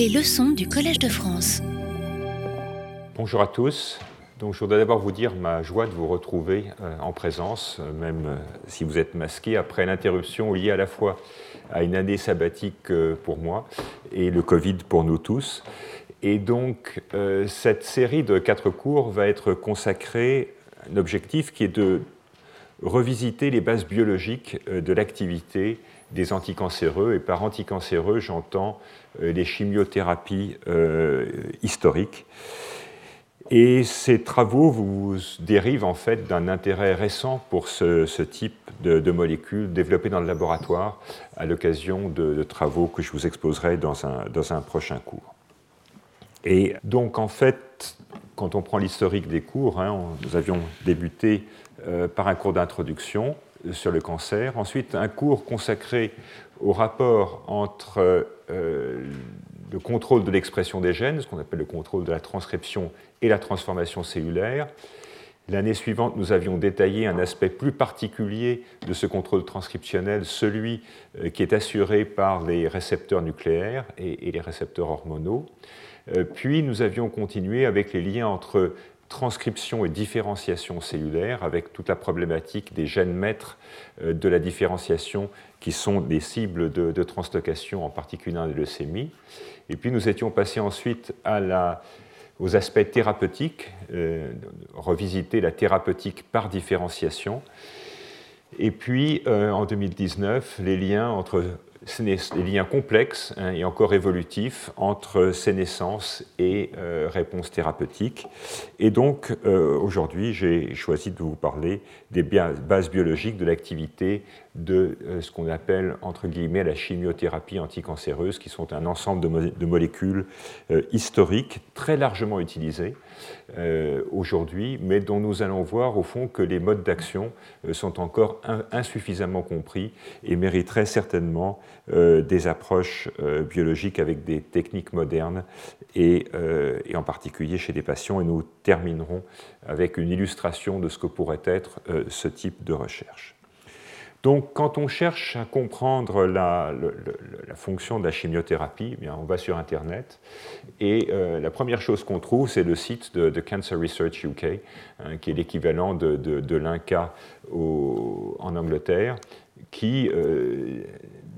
Les leçons du Collège de France. Bonjour à tous. Donc, je voudrais d'abord vous dire ma joie de vous retrouver euh, en présence, euh, même euh, si vous êtes masqué, après l'interruption liée à la fois à une année sabbatique pour moi et le Covid pour nous tous. Et donc, cette série de quatre cours va être consacrée à un objectif qui est de revisiter les bases biologiques de l'activité des anticancéreux. Et par anticancéreux, j'entends euh, les chimiothérapies euh, historiques. Et ces travaux vous dérivent en fait d'un intérêt récent pour ce, type de, molécules développées dans le laboratoire à l'occasion de, travaux que je vous exposerai dans un, dans un prochain cours. Et donc en fait, quand on prend l'historique des cours, hein, nous avions débuté euh, par un cours d'introduction sur le cancer, ensuite un cours consacré au rapport entre euh, le contrôle de l'expression des gènes, ce qu'on appelle le contrôle de la transcription et la transformation cellulaire. L'année suivante, nous avions détaillé un aspect plus particulier de ce contrôle transcriptionnel, celui euh, qui est assuré par les récepteurs nucléaires et, les récepteurs hormonaux. Euh, puis nous avions continué avec les liens entre transcription et différenciation cellulaire, avec toute la problématique des gènes maîtres de la différenciation qui sont des cibles de, translocation, en particulier dans les leucémies. Et puis nous étions passés ensuite aux aspects thérapeutiques, euh, revisiter la thérapeutique par différenciation. Et puis euh, en 2019, les liens entre les liens complexes hein, et encore évolutifs entre sénescence et euh, réponses thérapeutiques. Et donc, euh, aujourd'hui, j'ai choisi de vous parler des bases biologiques de l'activité de euh, ce qu'on appelle, entre guillemets, la chimiothérapie anticancéreuse, qui sont un ensemble de, molécules historiques très largement utilisées aujourd'hui, mais dont nous allons voir, au fond, que les modes d'action sont encore insuffisamment compris et mériteraient certainement euh, des approches euh, biologiques avec des techniques modernes euh, et, en particulier chez des patients. Et nous terminerons avec une illustration de ce que pourrait être ce type de recherche. Donc, quand on cherche à comprendre la, fonction de la chimiothérapie, eh on va sur Internet et la première chose qu'on trouve, c'est le site de, Cancer Research UK, hein, qui est l'équivalent de, de, l'INCA en Angleterre, qui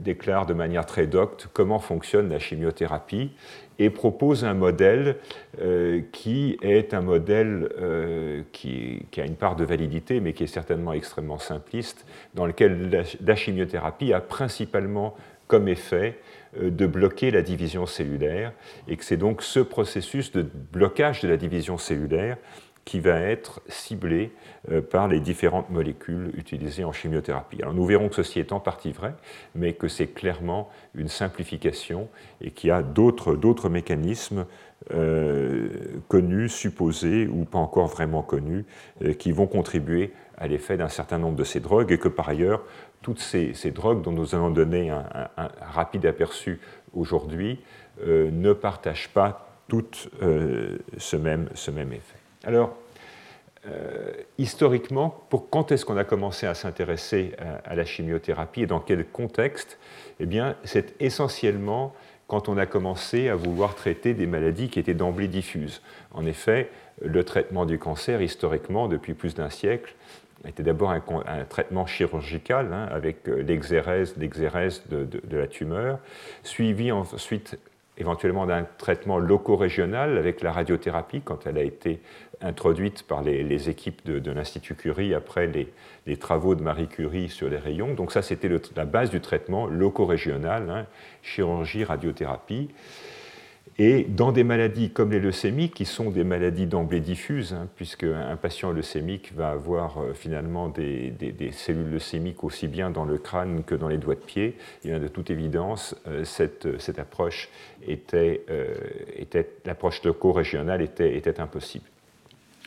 déclare de manière très docte comment fonctionne la chimiothérapie et propose un modèle euh, qui est un modèle euh, qui, a une part de validité, mais qui est certainement extrêmement simpliste, dans lequel la, chimiothérapie a principalement comme effet euh, de bloquer la division cellulaire, et que c'est donc ce processus de blocage de la division cellulaire qui va être ciblé euh, par les différentes molécules utilisées en chimiothérapie. Alors nous verrons que ceci est en partie vrai, mais que c'est clairement une simplification et qu'il y a d'autres mécanismes euh, connus, supposés ou pas encore vraiment connus, euh, qui vont contribuer à l'effet d'un certain nombre de ces drogues et que par ailleurs, toutes ces, drogues dont nous allons donner un, rapide aperçu aujourd'hui ne partagent pas toutes ce même, ce même effet. Alors, euh, historiquement, pour quand est-ce qu'on a commencé à s'intéresser à, la chimiothérapie et dans quel contexte Eh bien, c'est essentiellement quand on a commencé à vouloir traiter des maladies qui étaient d'emblée diffuses. En effet, le traitement du cancer, historiquement, depuis plus d'un siècle, était d'abord un, traitement chirurgical hein, avec euh, l'exérèse, de, de, la tumeur, suivi ensuite éventuellement d'un traitement loco-régional avec la radiothérapie quand elle a été introduite par les, équipes de, l'Institut Curie après les, travaux de Marie Curie sur les rayons. Donc ça, c'était la base du traitement loco-régional, hein, chirurgie, radiothérapie. Et dans des maladies comme les leucémies, qui sont des maladies d'emblée diffuses, hein, puisque un patient leucémique va avoir euh, finalement des, cellules leucémiques aussi bien dans le crâne que dans les doigts de pied, de toute évidence, euh, cette, approche était, euh, était l'approche loco-régionale était impossible.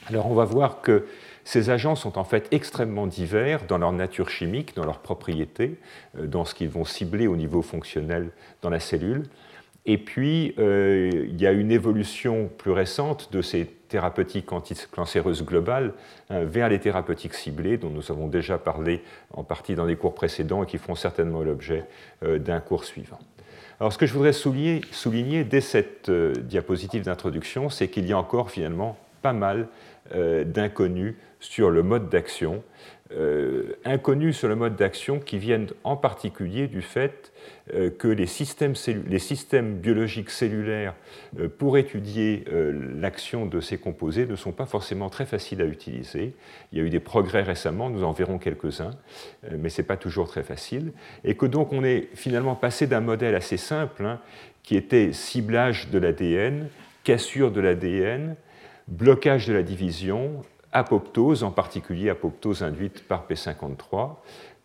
Alors on va voir que ces agents sont en fait extrêmement divers dans leur nature chimique, dans leurs propriétés, dans ce qu'ils vont cibler au niveau fonctionnel dans la cellule. Et puis, euh, il y a une évolution plus récente de ces thérapeutiques anticancéreuses globales hein, vers les thérapeutiques ciblées, dont nous avons déjà parlé en partie dans les cours précédents et qui feront certainement l'objet euh, d'un cours suivant. Alors ce que je voudrais souligner dès cette diapositive d'introduction, c'est qu'il y a encore finalement pas mal d'inconnus sur le mode d'action euh, inconnus sur le mode d'action qui viennent en particulier du fait euh, que les systèmes, biologiques cellulaires euh, pour étudier l'action de ces composés ne sont pas forcément très faciles à utiliser. Il y a eu des progrès récemment, nous en verrons quelques-uns, mais ce n'est pas toujours très facile. Et que donc on est finalement passé d'un modèle assez simple, hein, qui était ciblage de l'ADN, cassure de l'ADN, blocage de la division, apoptose, en particulier apoptose induite par P53.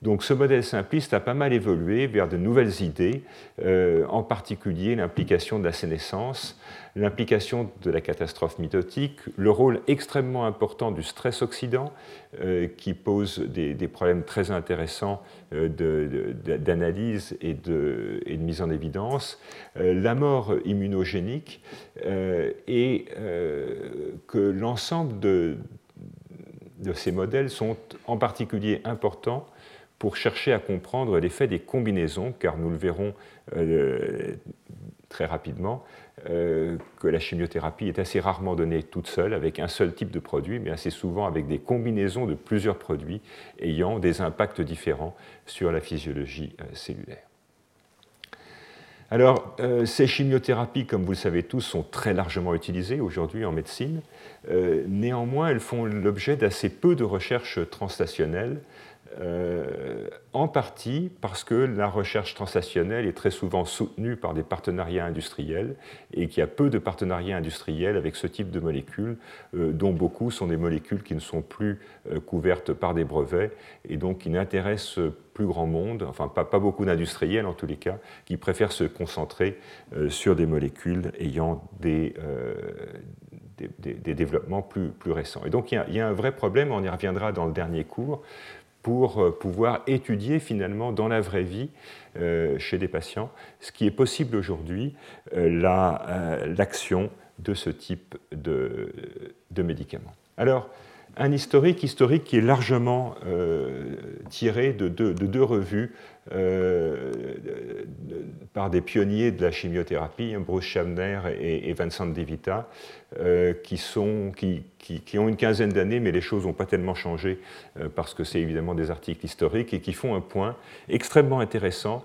Donc ce modèle simpliste a pas mal évolué vers de nouvelles idées, euh, en particulier l'implication de la sénescence, l'implication de la catastrophe mitotique, le rôle extrêmement important du stress oxydant, euh, qui pose des, problèmes très intéressants euh, d'analyse et, de, mise en évidence, la mort immunogénique, et que l'ensemble de, de ces modèles sont en particulier importants pour chercher à comprendre l'effet des combinaisons, car nous le verrons euh, très rapidement, euh, que la chimiothérapie est assez rarement donnée toute seule avec un seul type de produit, mais assez souvent avec des combinaisons de plusieurs produits ayant des impacts différents sur la physiologie euh, cellulaire. Alors, ces chimiothérapies, comme vous le savez tous, sont très largement utilisées aujourd'hui en médecine. Néanmoins, elles font l'objet d'assez peu de recherches transstationnelles euh, en partie parce que la recherche transstationnelle est très souvent soutenue par des partenariats industriels et qu'il y a peu de partenariats industriels avec ce type de molécules, euh, dont beaucoup sont des molécules qui ne sont plus euh, couvertes par des brevets et donc qui n'intéressent plus grand monde, enfin pas, beaucoup d'industriels en tous les cas, qui préfèrent se concentrer sur des molécules ayant des, développements plus, récents. Et donc il y, a, un vrai problème, on y reviendra dans le dernier cours, pour euh, pouvoir étudier finalement dans la vraie vie euh, chez des patients ce qui est possible aujourd'hui, euh, l'action de ce type de, de médicaments. Un historique, historique qui est largement tiré de deux revues euh, par des pionniers de la chimiothérapie, hein, Bruce Schamner et, Vincent De Vita, euh, qui, sont, qui, qui, ont une quinzaine d'années, mais les choses n'ont pas tellement changé euh, parce que c'est évidemment des articles historiques et qui font un point extrêmement intéressant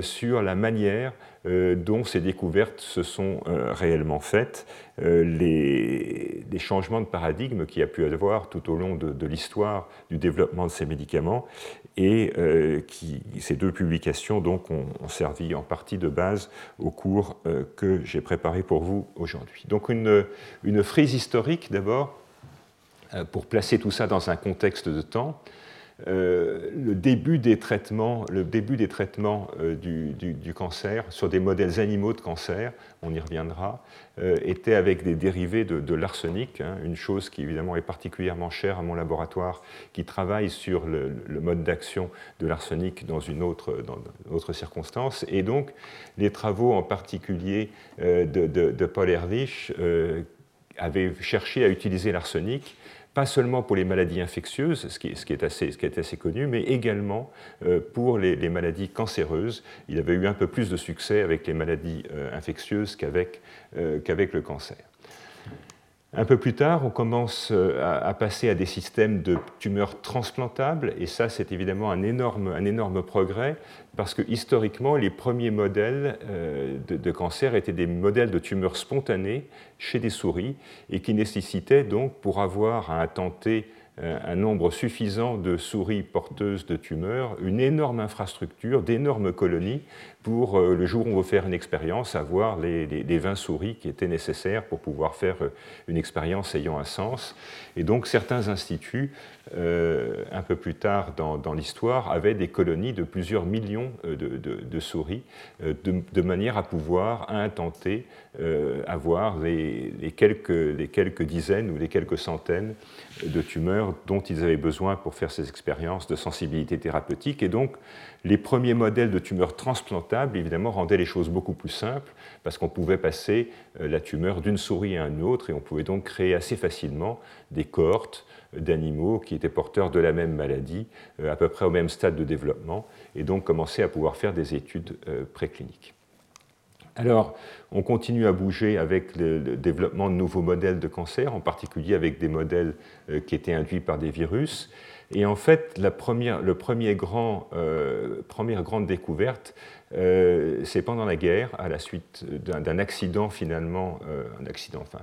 sur la manière dont ces découvertes se sont réellement faites, les, changements de paradigme qu'il y a pu avoir tout au long de, l'histoire du développement de ces médicaments et qui, ces deux publications donc, ont, servi en partie de base au cours euh, que j'ai préparé pour vous aujourd'hui. Donc une, une frise historique d'abord, euh, pour placer tout ça dans un contexte de temps. Euh, le début des traitements, le début des traitements euh, du, cancer sur des modèles animaux de cancer, on y reviendra, euh, était avec des dérivés de, l'arsenic, hein, une chose qui évidemment est particulièrement chère à mon laboratoire, qui travaille sur le, mode d'action de l'arsenic dans une autre, circonstance. Et donc, les travaux en particulier de, de, Paul Ehrlich avaient cherché à utiliser l'arsenic pas seulement pour les maladies infectieuses, ce qui, est, assez, connu, mais également euh, pour les, maladies cancéreuses. Il avait eu un peu plus de succès avec les maladies euh, infectieuses euh, qu'avec le cancer. Un peu plus tard, on commence euh, à, passer à des systèmes de tumeurs transplantables, et ça, c'est évidemment un énorme, progrès, parce que historiquement, les premiers modèles euh, de, cancer étaient des modèles de tumeurs spontanées chez des souris, et qui nécessitaient donc, pour avoir à intenter euh, un nombre suffisant de souris porteuses de tumeurs, une énorme infrastructure, d'énormes colonies pour euh, le jour où on veut faire une expérience, avoir les, les, 20 souris qui étaient nécessaires pour pouvoir faire euh, une expérience ayant un sens. Et donc certains instituts, un peu plus tard dans, l'histoire, avaient des colonies de plusieurs millions de, souris, de, manière à pouvoir, intenter, avoir les, quelques, les quelques dizaines ou les quelques centaines de tumeurs dont ils avaient besoin pour faire ces expériences de sensibilité thérapeutique. Et donc, les premiers modèles de tumeurs transplantables, évidemment, rendaient les choses beaucoup plus simples, parce qu'on pouvait passer euh, la tumeur d'une souris à une autre, et on pouvait donc créer assez facilement des cohortes d'animaux qui étaient porteurs de la même maladie, euh, à peu près au même stade de développement, et donc commencer à pouvoir faire des études euh, précliniques. Alors, on continue à bouger avec le, développement de nouveaux modèles de cancer, en particulier avec des modèles qui étaient induits par des virus. Et en fait, la première, le premier grand, euh, première grande découverte, euh, c'est pendant la guerre, à la suite d'un accident finalement, un accident, enfin,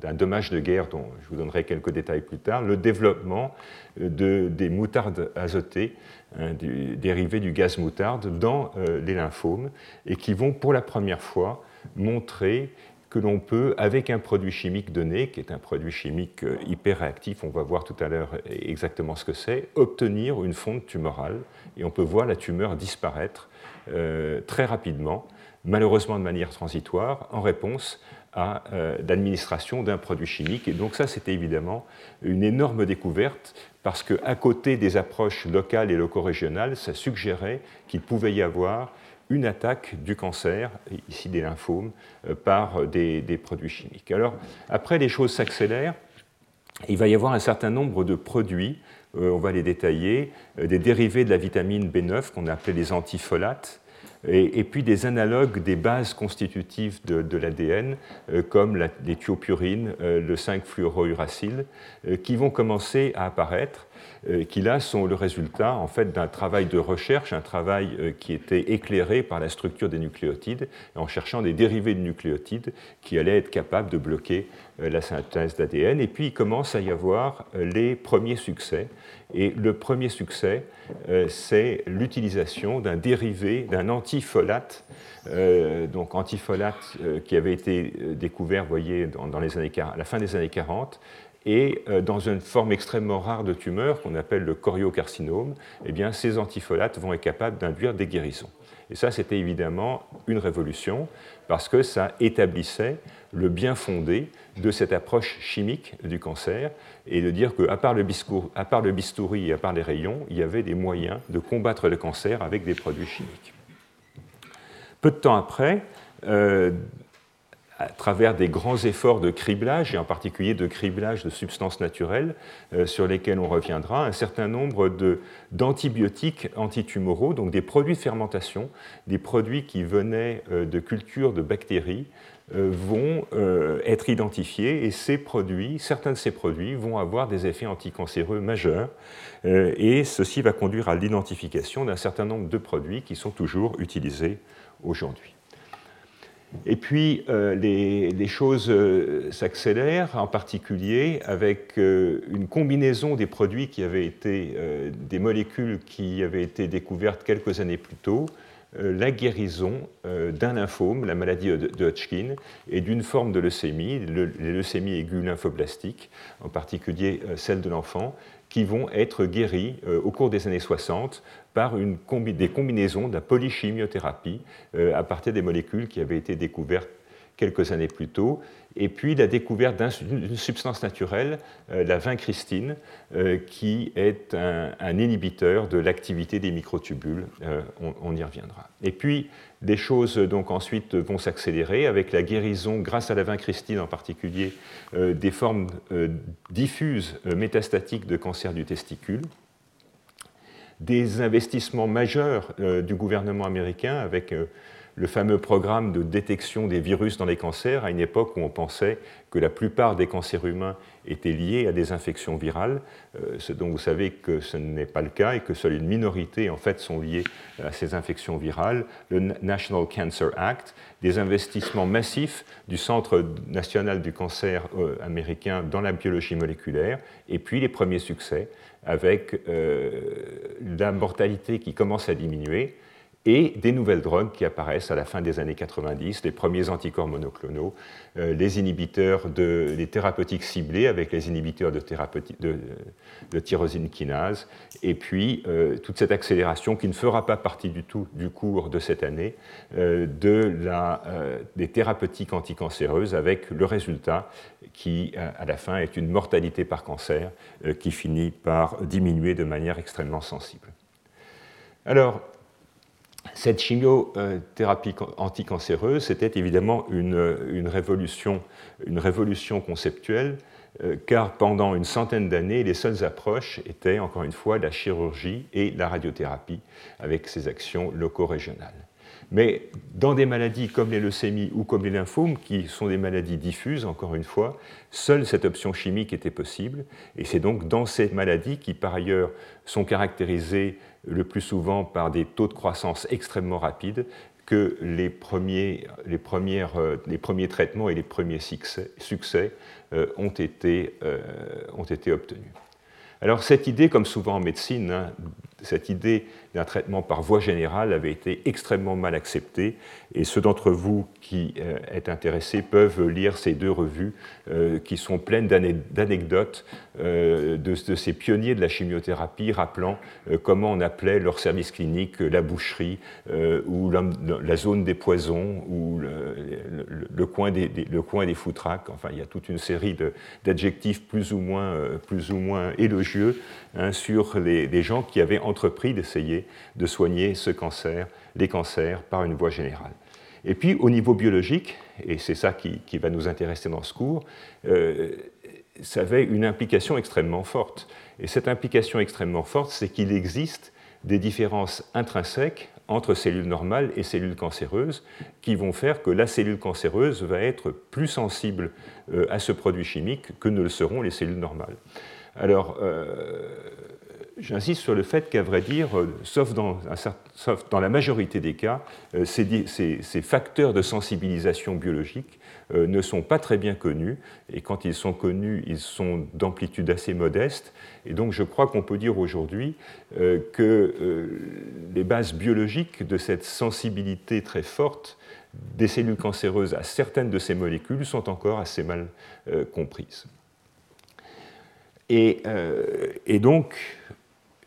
d'un dommage de guerre dont je vous donnerai quelques détails plus tard, le développement de, des moutardes azotées, hein, dérivées du gaz moutarde, dans les lymphomes, et qui vont pour la première fois montrer que l'on peut, avec un produit chimique donné, qui est un produit chimique euh, hyper réactif, on va voir tout à l'heure exactement ce que c'est, obtenir une fonte tumorale. Et on peut voir la tumeur disparaître euh, très rapidement, malheureusement de manière transitoire, en réponse à euh, l'administration d'un produit chimique. Et donc ça, c'était évidemment une énorme découverte, parce qu'à côté des approches locales et loco-régionales, ça suggérait qu'il pouvait y avoir une attaque du cancer, ici des lymphomes, euh, par des, produits chimiques. Alors, après, les choses s'accélèrent. Il va y avoir un certain nombre de produits, euh, on va les détailler, euh, des dérivés de la vitamine B9 qu'on appelait les antifolates, et, puis des analogues des bases constitutives de, l'ADN, comme les thiopurines, le 5-fluorouracile, qui vont commencer à apparaître qui là sont le résultat en fait d'un travail de recherche, un travail euh, qui était éclairé par la structure des nucléotides, en cherchant des dérivés de nucléotides qui allaient être capables de bloquer euh, la synthèse d'ADN. Et puis il commence à y avoir les premiers succès. Et le premier succès, c'est l'utilisation d'un dérivé, d'un antifolate, donc antifolate qui avait été découvert, voyez, dans, les années, à la fin des années 40, et euh, dans une forme extrêmement rare de tumeur qu'on appelle le choriocarcinome, eh bien, ces antifolates vont être capables d'induire des guérisons. Et ça, c'était évidemment une révolution parce que ça établissait le bien fondé de cette approche chimique du cancer et de dire qu'à part, le part le bistouri et à part les rayons, il y avait des moyens de combattre le cancer avec des produits chimiques. Peu de temps après, euh, à travers des grands efforts de criblage, et en particulier de criblage de substances naturelles, euh, sur lesquelles on reviendra, un certain nombre d'antibiotiques antitumoraux, donc des produits de fermentation, des produits qui venaient euh, de cultures de bactéries, euh, vont être identifiés, et ces produits, certains de ces produits vont avoir des effets anticancéreux majeurs, et ceci va conduire à l'identification d'un certain nombre de produits qui sont toujours utilisés aujourd'hui. Et puis, euh, les, choses euh, s'accélèrent, en particulier avec euh, une combinaison des produits qui avaient été, des molécules qui avaient été découvertes quelques années plus tôt, la guérison d'un lymphome, la maladie de Hodgkin, et d'une forme de leucémie, les leucémies aiguës lymphoblastiques, en particulier celle de l'enfant, qui vont être guéris au cours des années 60 par une des combinaisons de la polychimiothérapie euh, à partir des molécules qui avaient été découvertes quelques années plus tôt, et puis la découverte d'une substance naturelle, euh, la vincristine, euh, qui est un, inhibiteur de l'activité des microtubules. On, y reviendra. Et puis, des choses donc ensuite vont s'accélérer avec la guérison, grâce à la vincristine en particulier, des formes diffuses métastatiques de cancer du testicule. Des investissements majeurs euh, du gouvernement américain avec euh, le fameux programme de détection des virus dans les cancers, à une époque où on pensait que la plupart des cancers humains étaient liés à des infections virales, euh, ce dont vous savez que ce n'est pas le cas et que seule une minorité en fait sont liées à ces infections virales, le National Cancer Act, des investissements massifs du Centre national du cancer américain dans la biologie moléculaire, et puis les premiers succès avec euh, la mortalité qui commence à diminuer et des nouvelles drogues qui apparaissent à la fin des années 90, les premiers anticorps monoclonaux, euh, les inhibiteurs de, les thérapeutiques ciblés avec les inhibiteurs de, de, de tyrosine kinase, et puis euh, toute cette accélération qui ne fera pas partie du tout du cours de cette année de la, des thérapeutiques anticancéreuses avec le résultat qui, à la fin, est une mortalité par cancer euh, qui finit par diminuer de manière extrêmement sensible. Alors, cette chimiothérapie anticancéreuse, c'était évidemment une, révolution, une révolution conceptuelle, euh, car pendant une centaine d'années, les seules approches étaient, encore une fois, la chirurgie et la radiothérapie, avec ses actions loco-régionales. Mais dans des maladies comme les leucémies ou comme les lymphomes, qui sont des maladies diffuses, encore une fois, seule cette option chimique était possible. Et c'est donc dans ces maladies qui, par ailleurs, sont caractérisées le plus souvent par des taux de croissance extrêmement rapides, que les premiers, euh, traitements et les premiers succès, euh, ont, été, euh, ont été obtenus. Alors cette idée, comme souvent en médecine, hein, cette idée d'un traitement par voie générale avait été extrêmement mal acceptée et ceux d'entre vous qui euh, êtes intéressés peuvent lire ces deux revues euh, qui sont pleines d'anecdotes euh, de, ces pionniers de la chimiothérapie rappelant comment on appelait leur service clinique la boucherie ou la, zone des poisons ou le, coin, des, des foutraques. Enfin, il y a toute une série d'adjectifs plus, ou moins, plus ou moins élogieux hein, sur les, les gens qui avaient entrepris d'essayer de soigner ce cancer, les cancers, par une voie générale. Et puis au niveau biologique, et c'est ça qui, va nous intéresser dans ce cours, euh, ça avait une implication extrêmement forte. Et cette implication extrêmement forte, c'est qu'il existe des différences intrinsèques entre cellules normales et cellules cancéreuses qui vont faire que la cellule cancéreuse va être plus sensible euh, à ce produit chimique que ne le seront les cellules normales. Alors, euh, J'insiste sur le fait qu'à vrai dire, euh, sauf dans, la majorité des cas, euh, ces, facteurs de sensibilisation biologique euh, ne sont pas très bien connus, et quand ils sont connus, ils sont d'amplitude assez modeste, et donc je crois qu'on peut dire aujourd'hui que les bases biologiques de cette sensibilité très forte des cellules cancéreuses à certaines de ces molécules sont encore assez mal comprises. Et, donc,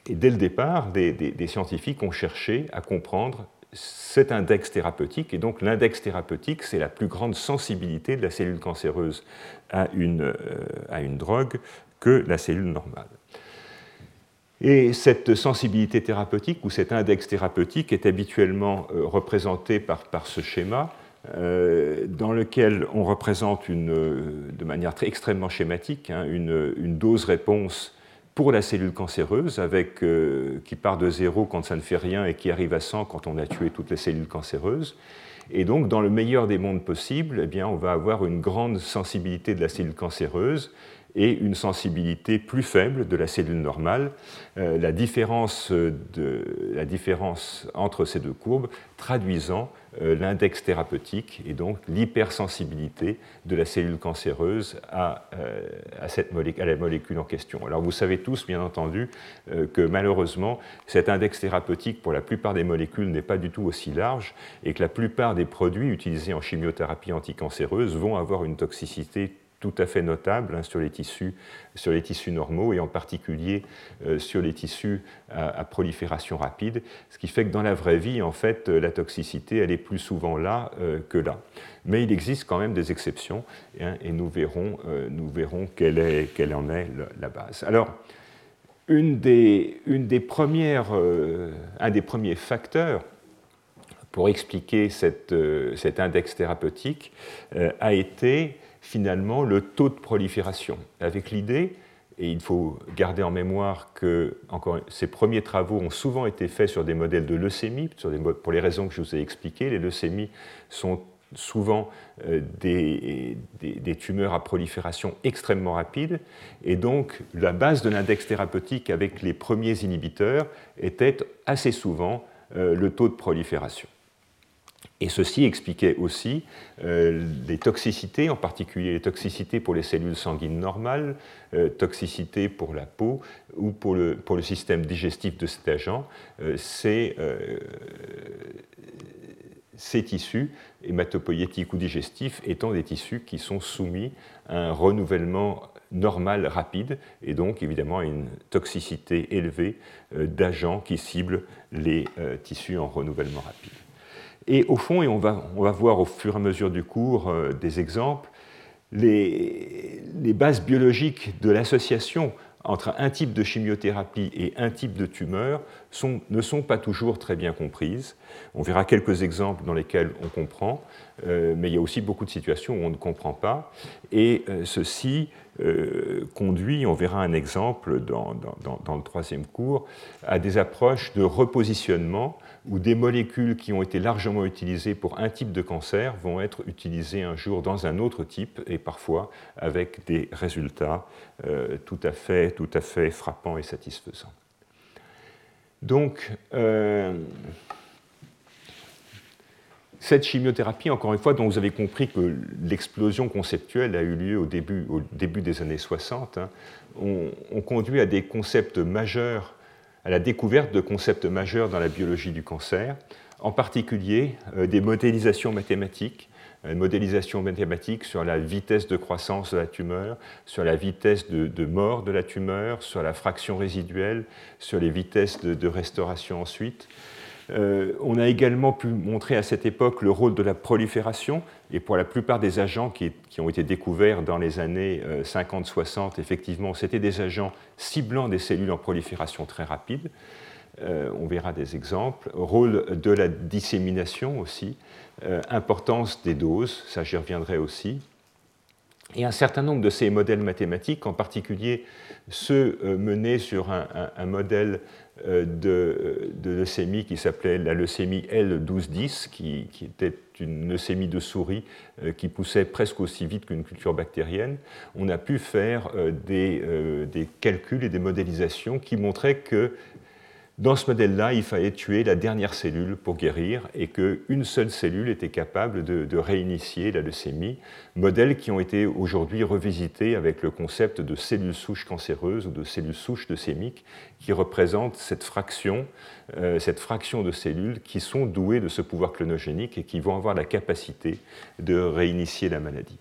et dès le départ, des, scientifiques ont cherché à comprendre cet index thérapeutique. Et donc l'index thérapeutique, c'est la plus grande sensibilité de la cellule cancéreuse à une, euh, drogue que la cellule normale. Et cette sensibilité thérapeutique ou cet index thérapeutique est habituellement euh, représenté par, ce schéma euh, dans lequel on représente de manière extrêmement schématique hein, une, une dose-réponse pour la cellule cancéreuse, avec, euh, qui part de zéro quand ça ne fait rien et qui arrive à 100 quand on a tué toutes les cellules cancéreuses. Et donc, dans le meilleur des mondes possibles, eh bien, on va avoir une grande sensibilité de la cellule cancéreuse et une sensibilité plus faible de la cellule normale. Euh, la, différence entre ces deux courbes traduisant euh, l'index thérapeutique et donc l'hypersensibilité de la cellule cancéreuse à, euh, cette à, la molécule en question. Alors vous savez tous, bien entendu, que malheureusement, cet index thérapeutique pour la plupart des molécules n'est pas du tout aussi large et que la plupart des produits utilisés en chimiothérapie anticancéreuse vont avoir une toxicité tout à fait notable hein, sur, les tissus, sur les tissus normaux et en particulier euh, sur les tissus à, prolifération rapide, ce qui fait que dans la vraie vie, en fait, euh, la toxicité, elle est plus souvent là euh, que là. Mais il existe quand même des exceptions hein, et nous verrons, nous verrons quelle, est, quelle, en est la base. Alors, une des, une des premières, un des premiers facteurs pour expliquer cette, cet index thérapeutique a été finalement le taux de prolifération, avec l'idée, et il faut garder en mémoire que ces premiers travaux ont souvent été faits sur des modèles de leucémie, pour les raisons que je vous ai expliquées. Les leucémies sont souvent euh, des, des, tumeurs à prolifération extrêmement rapide, et donc la base de l'index thérapeutique avec les premiers inhibiteurs était assez souvent euh, le taux de prolifération. Et ceci expliquait aussi euh, les toxicités, en particulier les toxicités pour les cellules sanguines normales, euh, toxicités pour la peau ou pour le, système digestif de cet agent. Euh, ces tissus, hématopoïétiques ou digestifs, étant des tissus qui sont soumis à un renouvellement normal rapide et donc évidemment à une toxicité élevée d'agents qui ciblent les tissus en renouvellement rapide. Et au fond, et on va, on va voir au fur et à mesure du cours euh, des exemples, les, les bases biologiques de l'association entre un type de chimiothérapie et un type de tumeur ne sont pas toujours très bien comprises. On verra quelques exemples dans lesquels on comprend. mais il y a aussi beaucoup de situations où on ne comprend pas. Et ceci conduit, on verra un exemple dans, dans, le troisième cours, à des approches de repositionnement où des molécules qui ont été largement utilisées pour un type de cancer vont être utilisées un jour dans un autre type et parfois avec des résultats euh, tout, à fait, tout à fait frappants et satisfaisants. Donc, euh, cette chimiothérapie, encore une fois, dont vous avez compris que l'explosion conceptuelle a eu lieu au début, au début des années 60, hein, ont on conduit à des concepts majeurs à la découverte de concepts majeurs dans la biologie du cancer, en particulier euh, des modélisations mathématiques, une modélisation mathématique sur la vitesse de croissance de la tumeur, sur la vitesse de, mort de la tumeur, sur la fraction résiduelle, sur les vitesses de restauration ensuite, euh, on a également pu montrer à cette époque le rôle de la prolifération, et pour la plupart des agents qui, ont été découverts dans les années 50-60, euh, effectivement, c'était des agents ciblant des cellules en prolifération très rapide. Euh, on verra des exemples. Rôle de la dissémination aussi, importance des doses, ça j'y reviendrai aussi. Et un certain nombre de ces modèles mathématiques, en particulier ceux menés sur un modèle euh, de, leucémie qui s'appelait la leucémie L1210, qui, qui, était une leucémie de souris euh, qui poussait presque aussi vite qu'une culture bactérienne, on a pu faire euh, des, calculs et des modélisations qui montraient que dans ce modèle-là, il fallait tuer la dernière cellule pour guérir et qu'une seule cellule était capable de, réinitier la leucémie, modèles qui ont été aujourd'hui revisités avec le concept de cellules souches cancéreuses ou de cellules souches leucémiques qui représentent cette fraction, euh, cette fraction de cellules qui sont douées de ce pouvoir clonogénique et qui vont avoir la capacité de réinitier la maladie.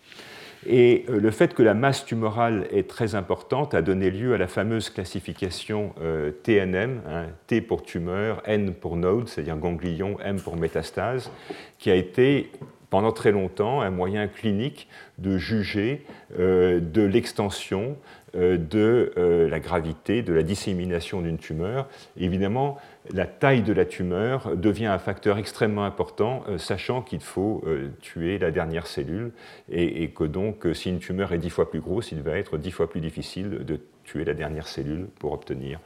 Et euh, le fait que la masse tumorale est très importante a donné lieu à la fameuse classification euh, TNM, hein, T pour tumeur, N pour node, c'est-à-dire ganglion, M pour métastase, qui a été pendant très longtemps un moyen clinique de juger euh, de l'extension de la gravité, de la dissémination d'une tumeur. évidemment, la taille de la tumeur devient un facteur extrêmement important, sachant qu'il faut tuer la dernière cellule et, que donc, si une tumeur est dix fois plus grosse, il va être dix fois plus difficile de tuer la dernière cellule pour obtenir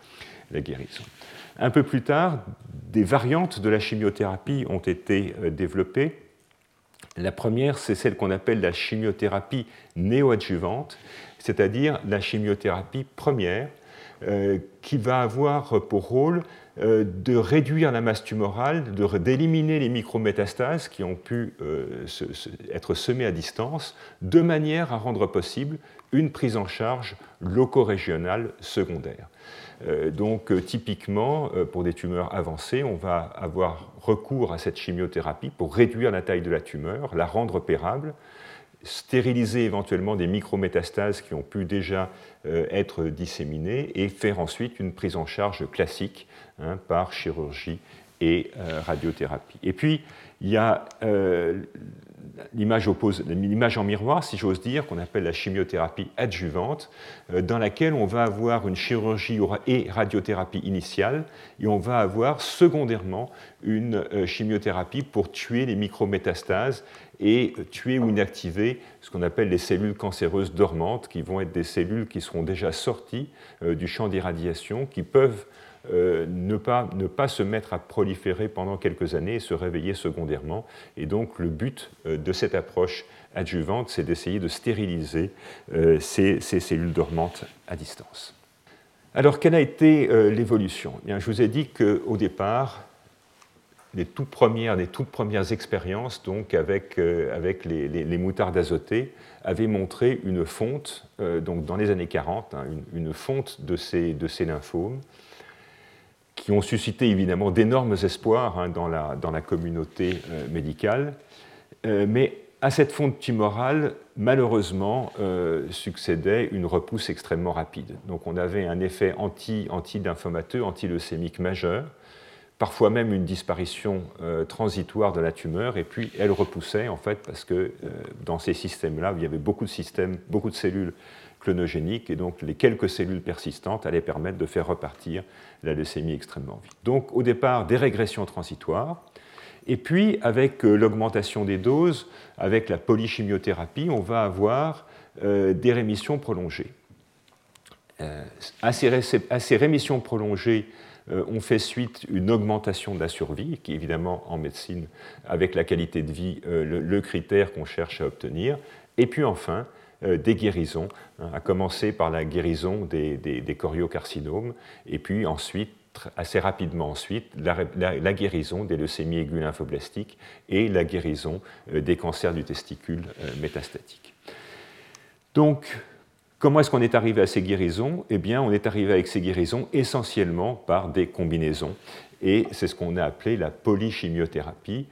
la guérison. Un peu plus tard, des variantes de la chimiothérapie ont été développées la première, c'est celle qu'on appelle la chimiothérapie néoadjuvante, c'est-à-dire la chimiothérapie première, euh, qui va avoir pour rôle euh, de réduire la masse tumorale, d'éliminer les micrométastases qui ont pu euh, être semées à distance, de manière à rendre possible une prise en charge loco-régionale secondaire. Euh, donc euh, typiquement, euh, pour des tumeurs avancées, on va avoir recours à cette chimiothérapie pour réduire la taille de la tumeur, la rendre opérable, stériliser éventuellement des micrométastases qui ont pu déjà être disséminées et faire ensuite une prise en charge classique hein, par chirurgie et radiothérapie. Et puis, il y a l'image l'image en miroir, si j'ose dire, qu'on appelle la chimiothérapie adjuvante, euh, dans laquelle on va avoir une chirurgie et radiothérapie initiale, et on va avoir secondairement une euh, chimiothérapie pour tuer les micrométastases et tuer ou inactiver ce qu'on appelle les cellules cancéreuses dormantes, qui vont être des cellules qui seront déjà sorties euh, du champ d'irradiation, qui peuvent euh, ne, pas, ne pas se mettre à proliférer pendant quelques années et se réveiller secondairement. Et donc le but euh, de cette approche adjuvante, c'est d'essayer de stériliser euh, ces, cellules dormantes à distance. Alors quelle a été l'évolution? Eh Je vous ai dit qu'au départ, les toutes premières, les toutes premières expériences donc avec, avec les, moutardes azotées avaient montré une fonte, donc dans les années 40, hein, une, fonte de ces, de ces lymphomes qui ont suscité évidemment d'énormes espoirs hein, dans, la, dans, la, communauté euh, médicale. Euh, mais à cette fonte tumorale, malheureusement, euh, succédait une repousse extrêmement rapide. Donc on avait un effet anti-lymphomateux, anti anti-leucémique majeur, parfois même une disparition transitoire de la tumeur, et puis elle repoussait en fait parce que dans ces systèmes-là, il y avait beaucoup de systèmes, beaucoup de cellules clonogéniques, et donc les quelques cellules persistantes allaient permettre de faire repartir la leucémie extrêmement vite. Donc au départ, des régressions transitoires, Et puis, avec l'augmentation des doses, avec la polychimiothérapie, on va avoir des rémissions prolongées. À ces, rémissions prolongées, on fait suite une augmentation de la survie, qui évidemment en médecine, avec la qualité de vie, le critère qu'on cherche à obtenir. Et puis enfin, euh, des guérisons, hein, à commencer par la guérison des, des, choriocarcinomes, et puis ensuite, assez rapidement ensuite, la, guérison des leucémies aiguës lymphoblastiques et la guérison euh, des cancers du testicule euh, métastatique. Donc, comment est-ce qu'on est arrivé à ces guérisons? Eh bien, on est arrivé avec ces guérisons essentiellement par des combinaisons, et c'est ce qu'on a appelé la polychimiothérapie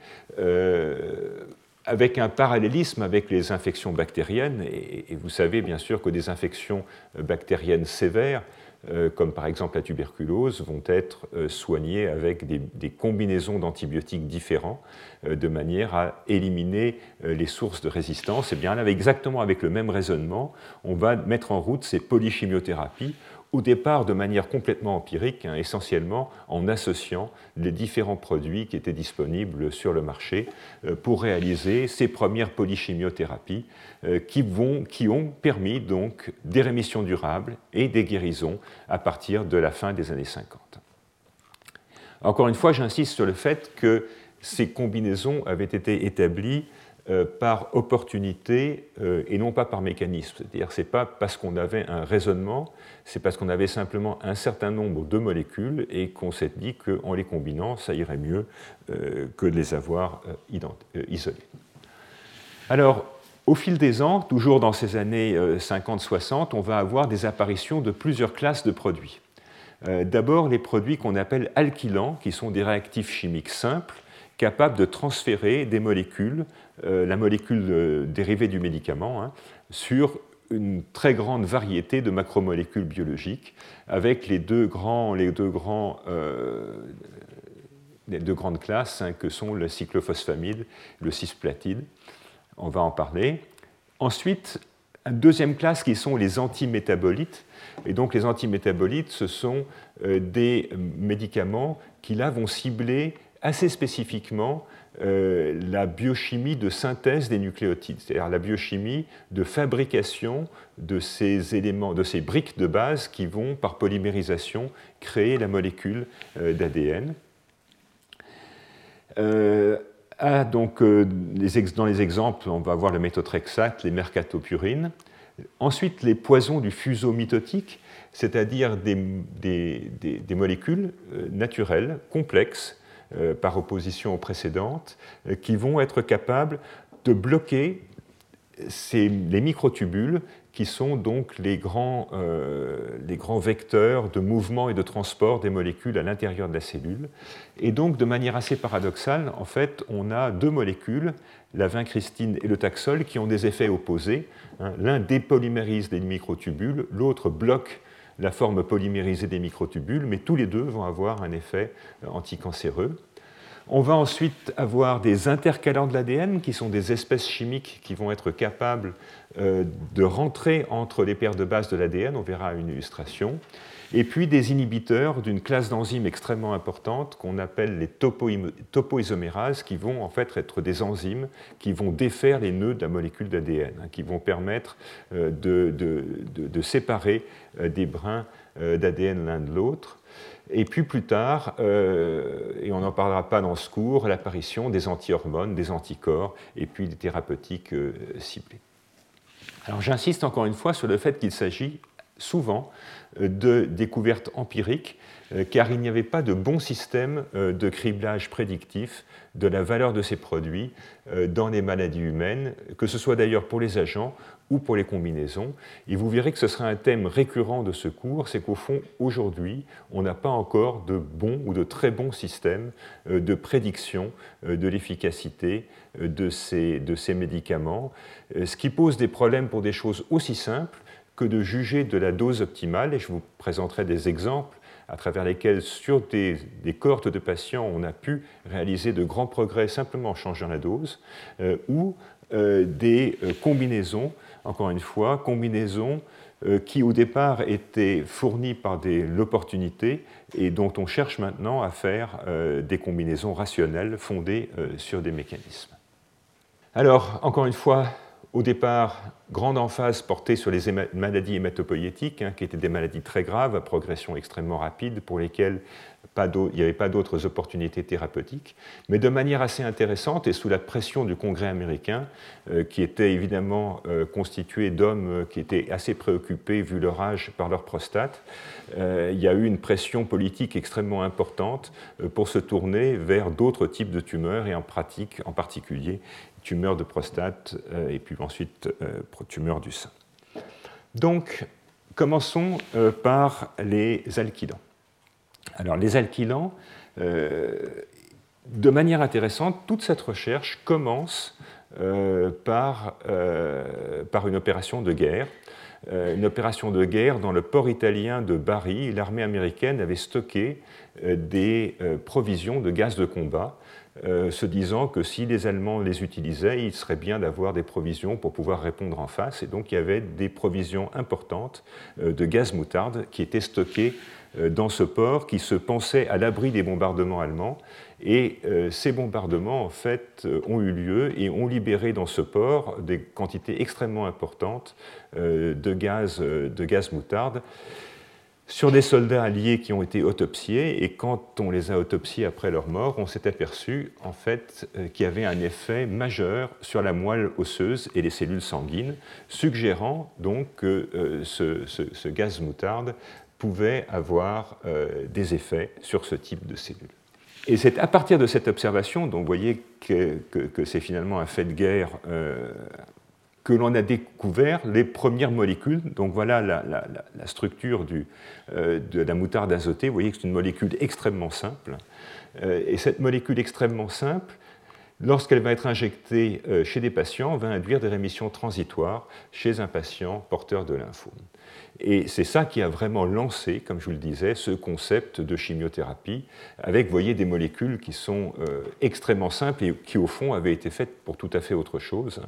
avec un parallélisme avec les infections bactériennes, et, vous savez bien sûr que des infections euh, bactériennes sévères, euh, comme par exemple la tuberculose, vont être euh, soignées avec des, combinaisons d'antibiotiques différents, de manière à éliminer les sources de résistance. Et bien là, exactement avec le même raisonnement, on va mettre en route ces polychimiothérapies au départ de manière complètement empirique, hein, essentiellement en associant les différents produits qui étaient disponibles sur le marché euh, pour réaliser ces premières polychimiothérapies euh, qui, qui ont permis donc des rémissions durables et des guérisons à partir de la fin des années 50. Encore une fois, j'insiste sur le fait que ces combinaisons avaient été établies euh, par opportunité euh, et non pas par mécanisme. C'est-à-dire que ce n'est pas parce qu'on avait un raisonnement, c'est parce qu'on avait simplement un certain nombre de molécules et qu'on s'est dit qu'en les combinant, ça irait mieux euh, que de les avoir isolées. Alors, au fil des ans, toujours dans ces années 50-60, on va avoir des apparitions de plusieurs classes de produits. D'abord, les produits qu'on appelle alkylants, qui sont des réactifs chimiques simples, capables de transférer des molécules la molécule euh, dérivée du médicament hein, sur une très grande variété de macromolécules biologiques, avec les deux, grands, les deux, grands, euh, les deux grandes classes hein, que sont le cyclophosphamide, le cisplatide. On va en parler. Ensuite, une deuxième classe qui sont les antimétabolites. Et donc les antimétabolites, ce sont des médicaments qui là vont cibler assez spécifiquement euh, la biochimie de synthèse des nucléotides, c'est-à-dire la biochimie de fabrication de ces briques de base qui vont, par polymérisation, créer la molécule euh, d'ADN. Euh, ah, donc, dans les exemples, on va voir le méthotrexate, les mercatopurines. Ensuite, les poisons du fuseau mitotique, c'est-à-dire des, molécules naturelles, complexes, euh, par opposition aux précédentes, euh, qui vont être capables de bloquer les microtubules qui sont donc les grands, euh, les grands, vecteurs de mouvement et de transport des molécules à l'intérieur de la cellule. Et donc, de manière assez paradoxale, en fait, on a deux molécules, la vincristine et le taxol, qui ont des effets opposés. Hein. L'un dépolymérise des microtubules, l'autre bloque la forme polymérisée des microtubules, mais tous les deux vont avoir un effet euh, anticancéreux. On va ensuite avoir des intercalants de l'ADN, qui sont des espèces chimiques qui vont être capables euh, de rentrer entre les paires de base de l'ADN, on verra une illustration, et puis des inhibiteurs d'une classe d'enzymes extrêmement importante qu'on appelle les topoisomérases, qui vont en fait être des enzymes qui vont défaire les nœuds de la molécule d'ADN, hein, qui vont permettre euh, de, séparer des brins d'ADN l'un de l'autre. Et puis plus tard, euh, et on n'en parlera pas dans ce cours, l'apparition des anti-hormones, des anticorps, et puis des thérapeutiques euh, ciblées. Alors j'insiste encore une fois sur le fait qu'il s'agit souvent euh, de découvertes empiriques, car il n'y avait pas de bon système de criblage prédictif de la valeur de ces produits dans les maladies humaines, que ce soit d'ailleurs pour les agents ou pour les combinaisons. Et vous verrez que ce sera un thème récurrent de ce cours, c'est qu'au fond, aujourd'hui, on n'a pas encore de bons ou de très bons systèmes euh, de prédiction euh, de l'efficacité euh, de ces, de ces médicaments, ce qui pose des problèmes pour des choses aussi simples que de juger de la dose optimale, et je vous présenterai des exemples à travers lesquels, sur des, des, cohortes de patients, on a pu réaliser de grands progrès simplement en changeant la dose, ou des combinaisons, encore une fois, combinaisons qui au départ étaient fournies par l'opportunité et dont on cherche maintenant à faire des combinaisons rationnelles fondées sur des mécanismes. Alors, encore une fois, au départ, grande emphase portée sur les maladies hématopoïétiques, hein, qui étaient des maladies très graves, à progression extrêmement rapide, pour lesquelles il n'y avait pas d'autres opportunités thérapeutiques. Mais de manière assez intéressante, et sous la pression du Congrès américain, euh, qui était évidemment euh, constitué d'hommes euh, qui étaient assez préoccupés, vu leur âge, par leur prostate, il y a eu une pression politique extrêmement importante pour se tourner vers d'autres types de tumeurs, et en pratique, en particulier tumeur de prostate euh, et puis ensuite euh, tumeur du sein. Donc, commençons euh, par les alkylants. Alors, les alkylants, de manière intéressante, toute cette recherche commence par, par, une opération de guerre. une opération de guerre dans le port italien de Bari. L'armée américaine avait stocké des provisions de gaz de combat euh, se disant que si les Allemands les utilisaient, il serait bien d'avoir des provisions pour pouvoir répondre en face. Et donc il y avait des provisions importantes euh, de gaz moutarde qui étaient stockées euh, dans ce port, qui se pensait à l'abri des bombardements allemands. Et ces bombardements, en fait, ont eu lieu et ont libéré dans ce port des quantités extrêmement importantes de gaz, de gaz moutarde sur des soldats alliés qui ont été autopsiés, et quand on les a autopsiés après leur mort, on s'est aperçu en fait euh, qu'il y avait un effet majeur sur la moelle osseuse et les cellules sanguines, suggérant donc que euh, ce, gaz moutarde pouvait avoir euh, des effets sur ce type de cellules. Et c'est à partir de cette observation, dont vous voyez que, c'est finalement un fait de guerre que l'on a découvert les premières molécules. Donc voilà la, structure du, euh, de la moutarde azotée. Vous voyez que c'est une molécule extrêmement simple. Euh, et cette molécule extrêmement simple, lorsqu'elle va être injectée euh, chez des patients, va induire des rémissions transitoires chez un patient porteur de lymphome. Et c'est ça qui a vraiment lancé, comme je vous le disais, ce concept de chimiothérapie, avec, vous voyez, des molécules qui sont extrêmement simples et qui, au fond, avaient été faites pour tout à fait autre chose.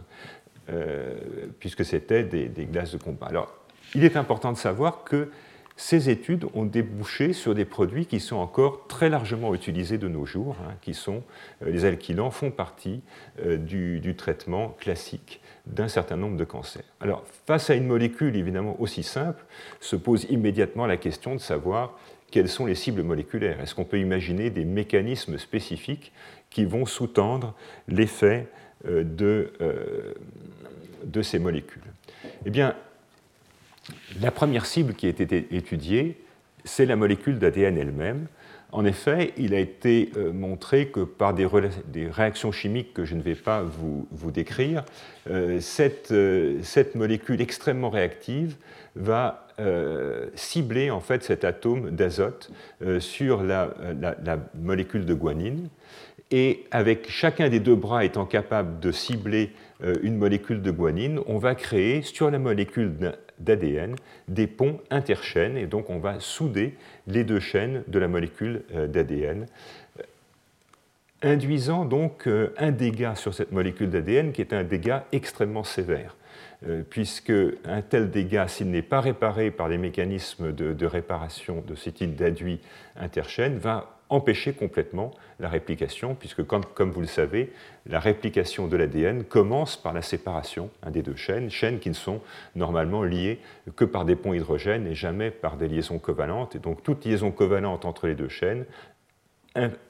Euh, puisque c'était des, glaces de combat. Alors, il est important de savoir que ces études ont débouché sur des produits qui sont encore très largement utilisés de nos jours, hein, qui sont euh, les alkylants, font partie euh, du, du, traitement classique d'un certain nombre de cancers. Alors, face à une molécule évidemment aussi simple, se pose immédiatement la question de savoir quelles sont les cibles moléculaires. Est-ce qu'on peut imaginer des mécanismes spécifiques qui vont sous-tendre l'effet de, de ces molécules Eh bien, la première cible qui a été étudiée, c'est la molécule d'ADN elle-même. En effet, il a été euh, montré que par des, réactions chimiques que je ne vais pas vous, décrire, euh, euh, cette, molécule extrêmement réactive va cibler en fait cet atome d'azote sur la, molécule de guanine. Et avec chacun des deux bras étant capable de cibler euh, une molécule de guanine, on va créer sur la molécule d'ADN des ponts interchaînes, et donc on va souder les deux chaînes de la molécule euh, d'ADN, euh, induisant donc un dégât sur cette molécule d'ADN qui est un dégât extrêmement sévère. Puisque un tel dégât, s'il n'est pas réparé par les mécanismes de, réparation de ce type d'aduit interchaîne, va empêcher complètement la réplication, puisque comme, vous le savez, la réplication de l'ADN commence par la séparation des deux chaînes, chaînes qui ne sont normalement liées que par des ponts hydrogènes et jamais par des liaisons covalentes. Et donc toute liaison covalente entre les deux chaînes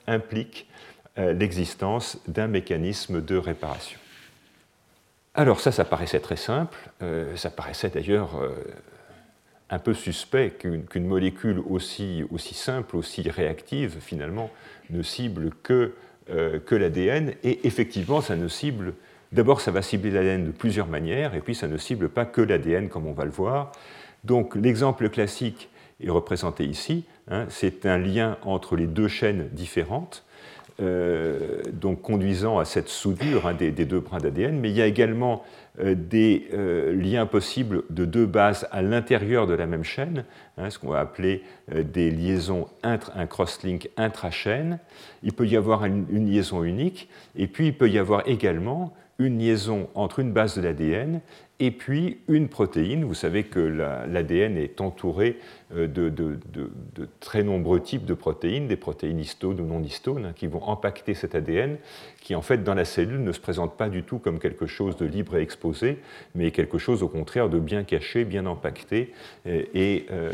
implique euh, l'existence d'un mécanisme de réparation. Alors ça, ça paraissait très simple, euh, ça paraissait d'ailleurs... Euh, un peu suspect qu'une molécule aussi, simple, aussi réactive, finalement, ne cible que, euh, l'ADN. Et effectivement, ça ne cible. D'abord, ça va cibler l'ADN de plusieurs manières, et puis ça ne cible pas que l'ADN, comme on va le voir. Donc, l'exemple classique est représenté ici. Hein, c'est un lien entre les deux chaînes différentes. Euh, donc conduisant à cette soudure hein, des, deux brins d'ADN, mais il y a également des euh, liens possibles de deux bases à l'intérieur de la même chaîne, hein, ce qu'on va appeler des liaisons, intra, un cross-link intra-chaîne. Il peut y avoir une, liaison unique, et puis il peut y avoir également une liaison entre une base de l'ADN et puis une protéine. Vous savez que l'ADN est entouré euh, de, très nombreux types de protéines, des protéines histones ou non histones, hein, qui vont impacter cet ADN, qui en fait dans la cellule ne se présente pas du tout comme quelque chose de libre et exposé, mais quelque chose au contraire de bien caché, bien impacté. Et, euh,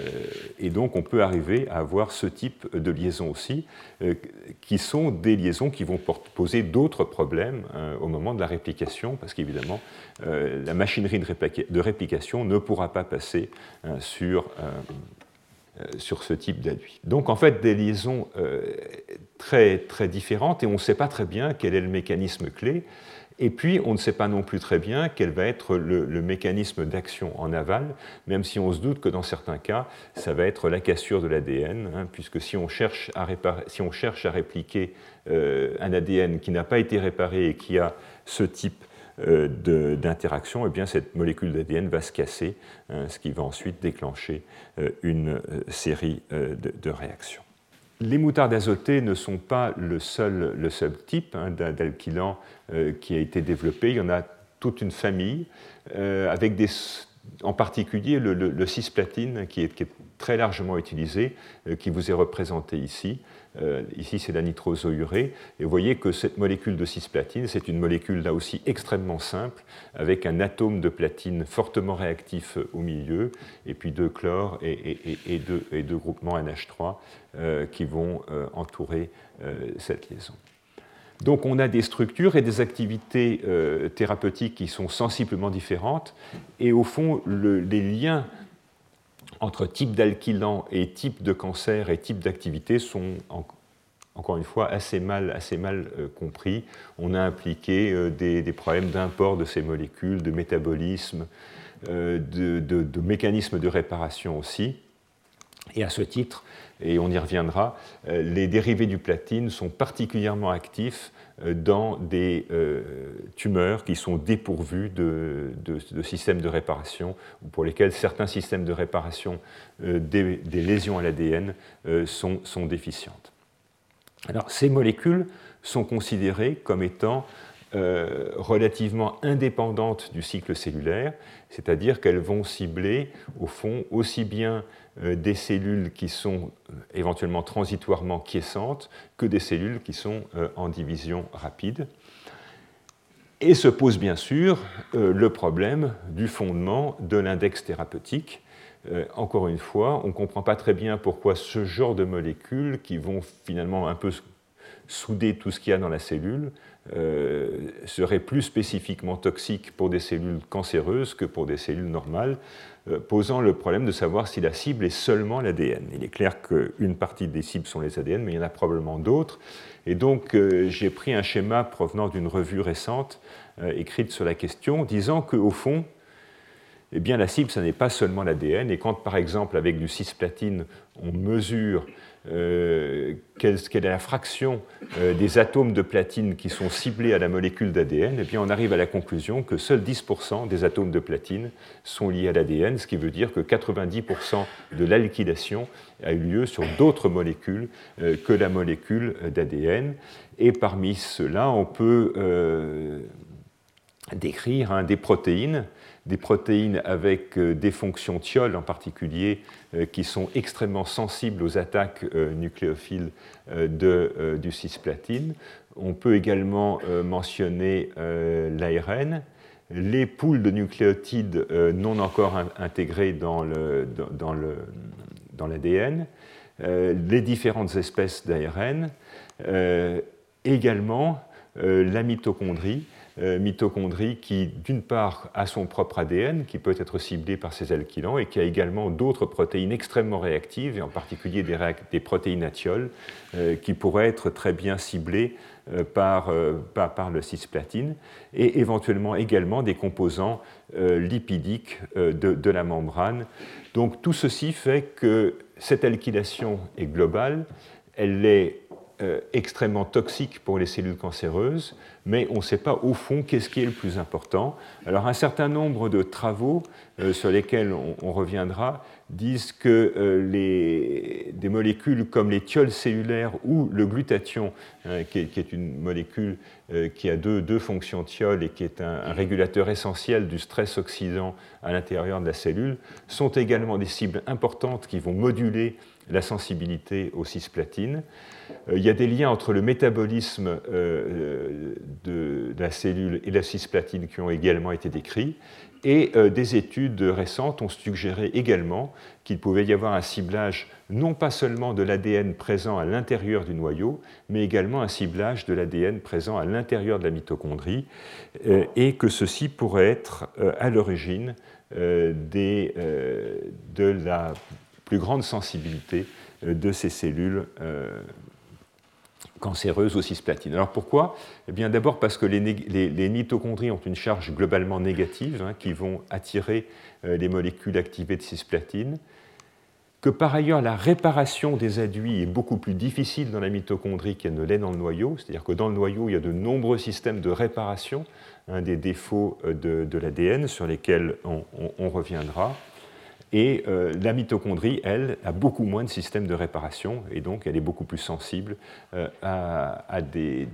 donc on peut arriver à avoir ce type de liaison aussi, euh, qui sont des liaisons qui vont poser d'autres problèmes au moment de la réplication, parce qu'évidemment, la machinerie de, réplication ne pourra pas passer euh, sur, sur ce type d'aduit. Donc en fait des liaisons très, très différentes et on ne sait pas très bien quel est le mécanisme clé. Et puis, on ne sait pas non plus très bien quel va être le, mécanisme d'action en aval, même si on se doute que dans certains cas, ça va être la cassure de l'ADN, hein, puisque si on, cherche à si on cherche à répliquer un ADN qui n'a pas été réparé et qui a ce type euh, d'interaction, et eh bien cette molécule d'ADN va se casser, hein, ce qui va ensuite déclencher euh, une euh, série de, réactions. Les moutardes azotées ne sont pas le seul, le seul type hein, d'alkylant qui a été développé. Il y en a toute une famille, avec des, en particulier le, cisplatine qui est, qui est, très largement utilisé, qui vous est représenté ici. Euh, ici, c'est la nitrosourée. Et vous voyez que cette molécule de cisplatine, c'est une molécule là aussi extrêmement simple, avec un atome de platine fortement réactif au milieu, et puis deux chlores et, deux, groupements NH3 euh, qui vont euh, entourer cette liaison. Donc on a des structures et des activités thérapeutiques qui sont sensiblement différentes, et au fond, les liens entre type d'alkylant et type de cancer et type d'activité sont encore une fois assez mal, assez mal euh, compris. On a impliqué euh, des, problèmes d'import de ces molécules, de métabolisme, euh, de, mécanismes de réparation aussi. Et à ce titre, et on y reviendra, les dérivés du platine sont particulièrement actifs dans des euh, tumeurs qui sont dépourvues de, systèmes de réparation, ou pour lesquels certains systèmes de réparation euh, des, lésions à l'ADN sont, sont, déficientes. Alors, ces molécules sont considérées comme étant relativement indépendantes du cycle cellulaire, c'est-à-dire qu'elles vont cibler, au fond, aussi bien euh, des cellules qui sont euh, éventuellement transitoirement quiescentes que des cellules qui sont euh, en division rapide. Et se pose bien sûr le problème du fondement de l'index thérapeutique. Encore une fois, on ne comprend pas très bien pourquoi ce genre de molécules qui vont finalement un peu souder tout ce qu'il y a dans la cellule seraient plus spécifiquement toxiques pour des cellules cancéreuses que pour des cellules normales. Euh, posant le problème de savoir si la cible est seulement l'ADN. Il est clair qu'une partie des cibles sont les ADN, mais il y en a probablement d'autres. Et donc, euh, j'ai pris un schéma provenant d'une revue récente euh, écrite sur la question, disant qu'au fond, eh bien, la cible, ce n'est pas seulement l'ADN. Et quand, par exemple, avec du cisplatine, on mesure euh, quelle, est la fraction euh, des atomes de platine qui sont ciblés à la molécule d'ADN, eh bien on arrive à la conclusion que seuls 10% des atomes de platine sont liés à l'ADN, ce qui veut dire que 90% de l'alkylation a eu lieu sur d'autres molécules euh, que la molécule d'ADN. Et parmi ceux-là, on peut décrire hein, des protéines des protéines avec euh, des fonctions thiol en particulier euh, qui sont extrêmement sensibles aux attaques euh, nucléophiles de, du cisplatine. On peut également mentionner l'ARN, les poules de nucléotides non encore intégrées dans l'ADN, dans les différentes espèces d'ARN, également la mitochondrie, mitochondrie qui, d'une part, a son propre ADN, qui peut être ciblé par ces alkylants, et qui a également d'autres protéines extrêmement réactives, et en particulier des, protéines athioles, euh, qui pourraient être très bien ciblées euh, par, le cisplatine, et éventuellement également des composants lipidiques de, de, la membrane. Donc tout ceci fait que cette alkylation est globale, elle est extrêmement toxique pour les cellules cancéreuses, mais on ne sait pas au fond qu'est-ce qui est le plus important. Alors un certain nombre de travaux sur lesquels on, reviendra disent que les, des molécules comme les thiols cellulaires ou le glutathion, qui, est, une molécule qui a deux, deux fonctions thiol et qui est un, régulateur essentiel du stress oxydant à l'intérieur de la cellule, sont également des cibles importantes qui vont moduler la sensibilité aux cisplatines. Euh, il y a des liens entre le métabolisme euh, de la cellule et la cisplatine qui ont également été décrits. Et euh, des études récentes ont suggéré également qu'il pouvait y avoir un ciblage non pas seulement de l'ADN présent à l'intérieur du noyau, mais également un ciblage de l'ADN présent à l'intérieur de la mitochondrie, et que ceci pourrait être à l'origine de la plus grande sensibilité euh, de ces cellules euh, cancéreuses aux cisplatines. Alors pourquoi? Eh bien d'abord parce que les, mitochondries ont une charge globalement négative hein, qui vont attirer euh, les molécules activées de cisplatine, que par ailleurs la réparation des aduits est beaucoup plus difficile dans la mitochondrie qu'elle ne l'est dans le noyau, c'est-à-dire que dans le noyau il y a de nombreux systèmes de réparation des défauts de, l'ADN sur lesquels on reviendra. Et euh, la mitochondrie, elle, a beaucoup moins de systèmes de réparation et donc elle est beaucoup plus sensible euh, à, des,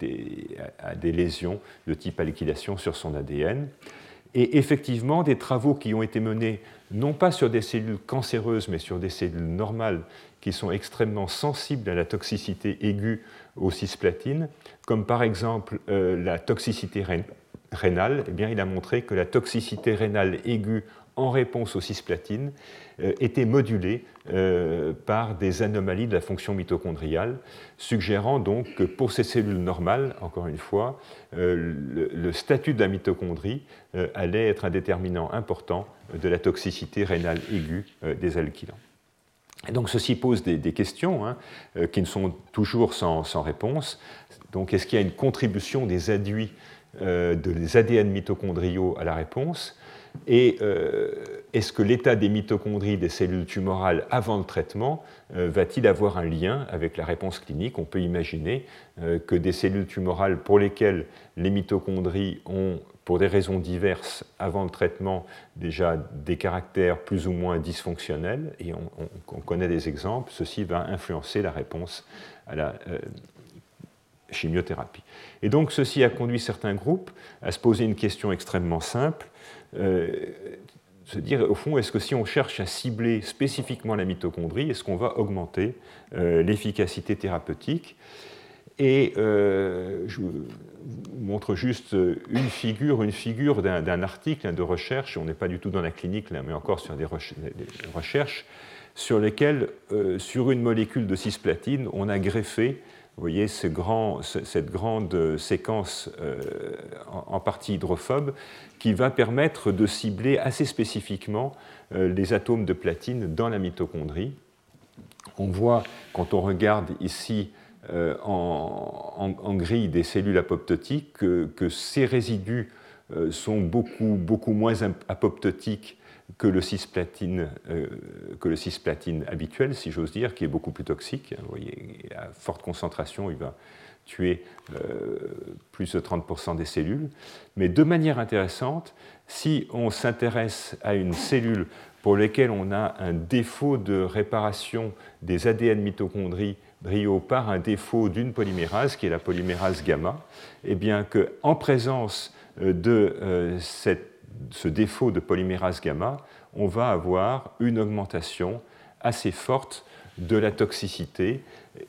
lésions de type alkylation sur son ADN. Et effectivement, des travaux qui ont été menés non pas sur des cellules cancéreuses, mais sur des cellules normales qui sont extrêmement sensibles à la toxicité aiguë aux cisplatines, comme par exemple euh, la toxicité rénale, eh bien, il a montré que la toxicité rénale aiguë en réponse aux cisplatines euh, était modulée euh, par des anomalies de la fonction mitochondriale, suggérant donc que pour ces cellules normales, encore une fois, euh, le, statut de la mitochondrie allait être un déterminant important de la toxicité rénale aiguë des alkylants. Et donc ceci pose des, questions hein, qui ne sont toujours sans, réponse. Donc est-ce qu'il y a une contribution des aduits, des ADN mitochondriaux à la réponse? Et euh, est-ce que l'état des mitochondries des cellules tumorales avant le traitement euh, va-t-il avoir un lien avec la réponse clinique? On peut imaginer euh, que des cellules tumorales pour lesquelles les mitochondries ont, pour des raisons diverses, avant le traitement, déjà des caractères plus ou moins dysfonctionnels, et on, connaît des exemples, ceci va influencer la réponse à la chimiothérapie. Et donc ceci a conduit certains groupes à se poser une question extrêmement simple se dire, au fond, est-ce que si on cherche à cibler spécifiquement la mitochondrie, est-ce qu'on va augmenter euh, l'efficacité thérapeutique? Et euh, je vous montre juste une figure, une figure d'un article de recherche, on n'est pas du tout dans la clinique, mais encore sur des, recherches, sur lesquelles, sur une molécule de cisplatine, on a greffé vous voyez cette grande séquence en, partie hydrophobe qui va permettre de cibler assez spécifiquement euh, les atomes de platine dans la mitochondrie. On voit, quand on regarde ici euh, en, gris des cellules apoptotiques, que, ces résidus euh, sont beaucoup, beaucoup moins apoptotiques que le cisplatine, que le cisplatine habituel, si j'ose dire, qui est beaucoup plus toxique. Vous voyez, à forte concentration, il va tuer euh, plus de 30% des cellules. Mais de manière intéressante, si on s'intéresse à une cellule pour laquelle on a un défaut de réparation des ADN mitochondries brio par un défaut d'une polymérase, qui est la polymérase gamma, eh bien qu'en présence euh, de euh, ce défaut de polymérase gamma, on va avoir une augmentation assez forte de la toxicité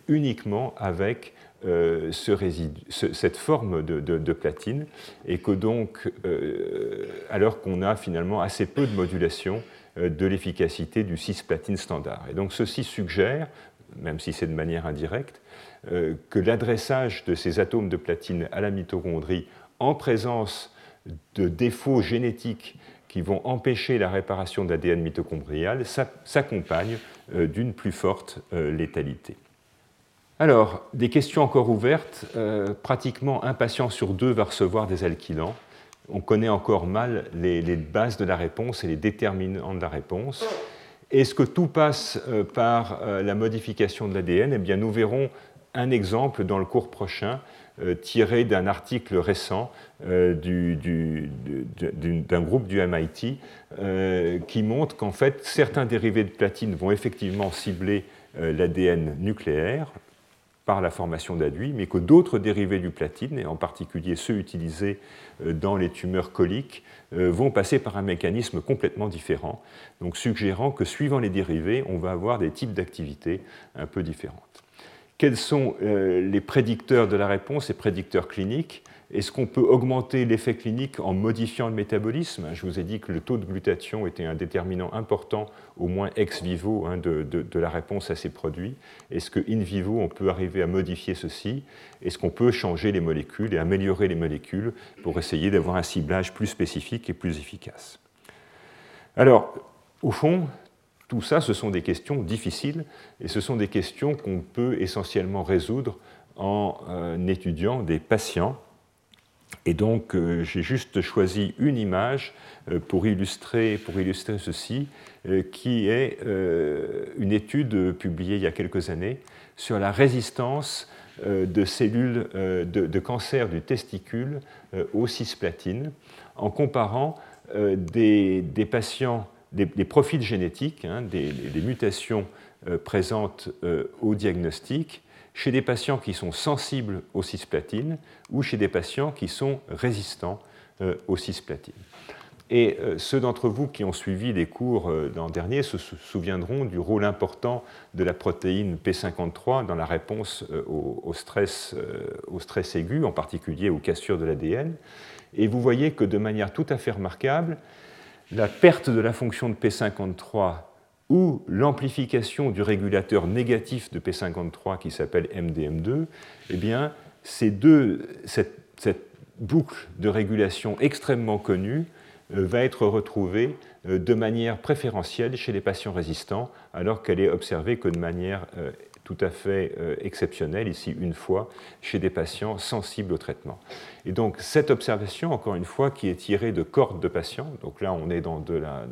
uniquement avec euh, cette forme de, platine, et que donc, euh, alors qu'on a finalement assez peu de modulation euh, de l'efficacité du cisplatine standard. Et donc ceci suggère, même si c'est de manière indirecte, que l'adressage de ces atomes de platine à la mitochondrie en présence de défauts génétiques qui vont empêcher la réparation de l'ADN mitochondrial s'accompagne d'une plus forte létalité. Alors, des questions encore ouvertes. Euh, pratiquement un patient sur deux va recevoir des alkylants. On connaît encore mal les, bases de la réponse et les déterminants de la réponse. Est-ce que tout passe euh, par euh, la modification de l'ADN? Eh bien, nous verrons un exemple dans le cours prochain tiré d'un article récent d'un groupe du MIT qui montre qu'en fait certains dérivés de platine vont effectivement cibler l'ADN nucléaire par la formation d'aduits, mais que d'autres dérivés du platine, et en particulier ceux utilisés euh, dans les tumeurs coliques, euh, vont passer par un mécanisme complètement différent, donc suggérant que suivant les dérivés, on va avoir des types d'activités un peu différentes. Quels sont euh, les prédicteurs de la réponse et prédicteurs cliniques? Est-ce qu'on peut augmenter l'effet clinique en modifiant le métabolisme? Je vous ai dit que le taux de glutathion était un déterminant important, au moins ex vivo, hein, de, la réponse à ces produits. Est-ce que in vivo, on peut arriver à modifier ceci? Est-ce qu'on peut changer les molécules et améliorer les molécules pour essayer d'avoir un ciblage plus spécifique et plus efficace? Alors, au fond, tout ça, ce sont des questions difficiles et ce sont des questions qu'on peut essentiellement résoudre en euh, étudiant des patients. Et donc, euh, j'ai juste choisi une image euh, pour, illustrer, ceci, qui est une étude publiée il y a quelques années sur la résistance de cellules de, cancer du testicule aux cisplatines, en comparant des, patients, des, profils génétiques, hein, des, mutations présentes au diagnostic, chez des patients qui sont sensibles aux cisplatines ou chez des patients qui sont résistants euh, aux cisplatines. Et euh, ceux d'entre vous qui ont suivi les cours euh, l'an dernier se souviendront du rôle important de la protéine P53 dans la réponse au, stress, au stress aigu, en particulier aux cassures de l'ADN. Et vous voyez que de manière tout à fait remarquable, la perte de la fonction de P53 ou l'amplification du régulateur négatif de P53 qui s'appelle MDM2, eh bien, cette, boucle de régulation extrêmement connue euh, va être retrouvée euh, de manière préférentielle chez les patients résistants, alors qu'elle est observée que de manière euh, tout à fait exceptionnelle, ici une fois, chez des patients sensibles au traitement. Et donc cette observation, encore une fois, qui est tirée de cohortes de patients, donc là on est dans de la,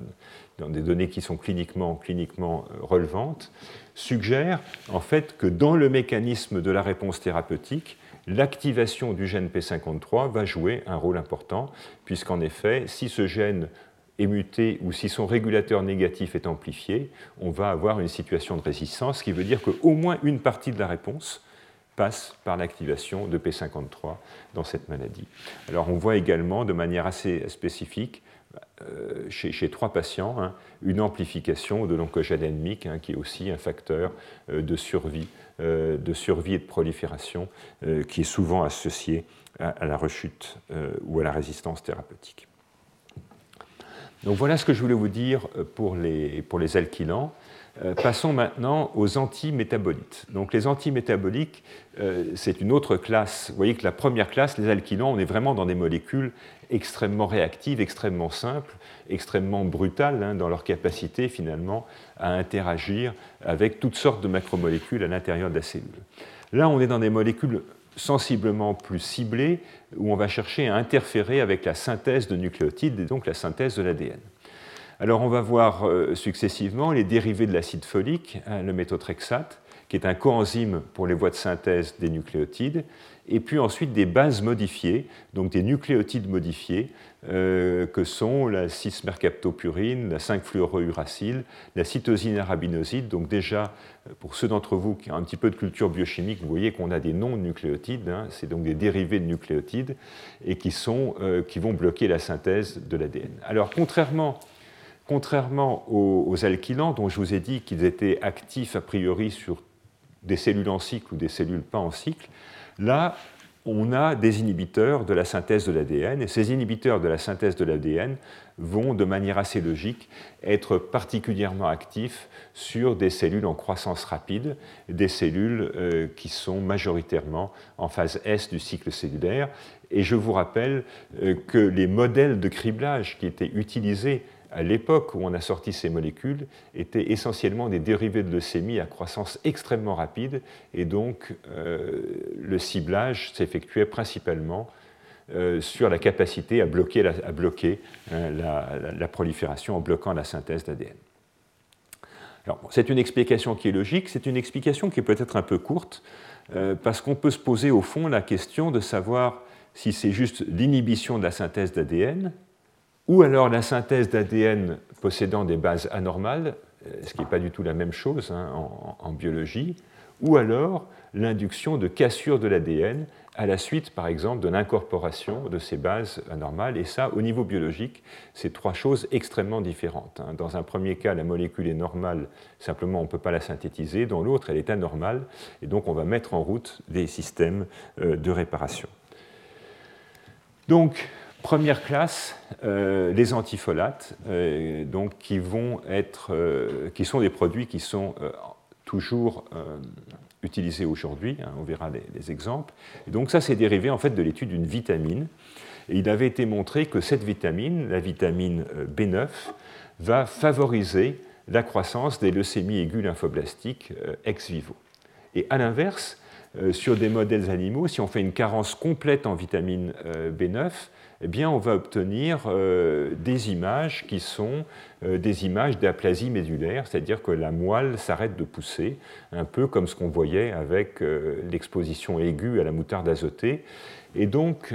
dans des données qui sont cliniquement, cliniquement euh, relevantes, suggère en fait que dans le mécanisme de la réponse thérapeutique, l'activation du gène P53 va jouer un rôle important, puisqu'en effet, si ce gène est muté ou si son régulateur négatif est amplifié, on va avoir une situation de résistance, ce qui veut dire qu'au moins une partie de la réponse passe par l'activation de P53 dans cette maladie. Alors on voit également de manière assez spécifique euh, chez, trois patients hein, une amplification de l'oncogène endémique, hein, qui est aussi un facteur euh, de survie, euh, de survie et de prolifération, qui est souvent associé à, la rechute ou à la résistance thérapeutique. Donc voilà ce que je voulais vous dire pour les, pour les alkylants. Euh, passons maintenant aux antimétabolites. Donc les antimétaboliques, euh, c'est une autre classe. Vous voyez que la première classe, les alkylants, on est vraiment dans des molécules extrêmement réactives, extrêmement simples, extrêmement brutales hein, dans leur capacité finalement à interagir avec toutes sortes de macromolécules à l'intérieur de la cellule. Là, on est dans des molécules sensiblement plus ciblées, où on va chercher à interférer avec la synthèse de nucléotides et donc la synthèse de l'ADN. Alors on va voir euh, successivement les dérivés de l'acide folique, hein, le méthotrexate, qui est un coenzyme pour les voies de synthèse des nucléotides, et puis ensuite des bases modifiées, donc des nucléotides modifiés, euh, que sont la 6-mercaptopurine, la 5-fluorouracile, la cytosine arabinoside. Donc déjà, euh, pour ceux d'entre vous qui ont un petit peu de culture biochimique, vous voyez qu'on a des non-nucléotides, hein, c'est donc des dérivés de nucléotides, et qui, sont, qui vont bloquer la synthèse de l'ADN. Alors contrairement Contrairement aux, alkylants, dont je vous ai dit qu'ils étaient actifs a priori sur des cellules en cycle ou des cellules pas en cycle, là, on a des inhibiteurs de la synthèse de l'ADN, et ces inhibiteurs de la synthèse de l'ADN vont, de manière assez logique, être particulièrement actifs sur des cellules en croissance rapide, des cellules euh, qui sont majoritairement en phase S du cycle cellulaire. Et je vous rappelle euh, que les modèles de criblage qui étaient utilisés à l'époque où on a sorti ces molécules, étaient essentiellement des dérivés de leucémie à croissance extrêmement rapide, et donc euh, le ciblage s'effectuait principalement euh, sur la capacité à bloquer, la, la, prolifération en bloquant la synthèse d'ADN. c'est une explication qui est logique, c'est une explication qui est peut-être un peu courte, parce qu'on peut se poser au fond la question de savoir si c'est juste l'inhibition de la synthèse d'ADN, ou alors la synthèse d'ADN possédant des bases anormales, ce qui n'est pas du tout la même chose hein, en, biologie, ou alors l'induction de cassure de l'ADN à la suite, par exemple, de l'incorporation de ces bases anormales. Et ça, au niveau biologique, c'est trois choses extrêmement différentes. Hein. Dans un premier cas, la molécule est normale, simplement on ne peut pas la synthétiser. Dans l'autre, elle est anormale, et donc on va mettre en route des systèmes euh, de réparation. Donc, première classe, euh, les antifolates, euh, donc, être, qui sont des produits qui sont toujours utilisés aujourd'hui. Hein, on verra les, exemples. Donc ça, c'est dérivé en fait de l'étude d'une vitamine. Et il avait été montré que cette vitamine, la vitamine euh, B9, va favoriser la croissance des leucémies aiguës lymphoblastiques euh, ex vivo. Et à l'inverse, euh, sur des modèles animaux, si on fait une carence complète en vitamine B9, eh bien, on va obtenir euh, des images qui sont euh, des images d'aplasie médulaire, c'est-à-dire que la moelle s'arrête de pousser, un peu comme ce qu'on voyait avec euh, l'exposition aiguë à la moutarde azotée. Et donc,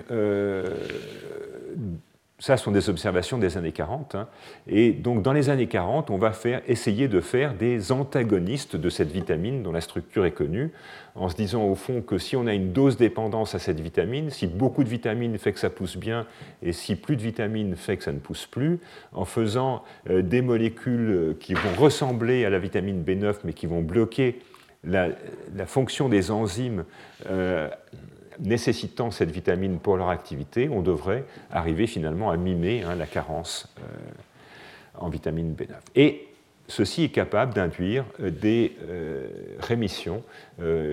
ça sont des observations des années 40. Hein. Et donc, dans les années 40, on va faire, essayer de faire des antagonistes de cette vitamine dont la structure est connue, en se disant au fond que si on a une dose dépendance à cette vitamine, si beaucoup de vitamine fait que ça pousse bien, et si plus de vitamine fait que ça ne pousse plus, en faisant euh, des molécules qui vont ressembler à la vitamine B9, mais qui vont bloquer la, fonction des enzymes euh, nécessitant cette vitamine pour leur activité, on devrait arriver finalement à mimer hein, la carence euh, en vitamine B9. Et ceci est capable d'induire euh, des euh, rémissions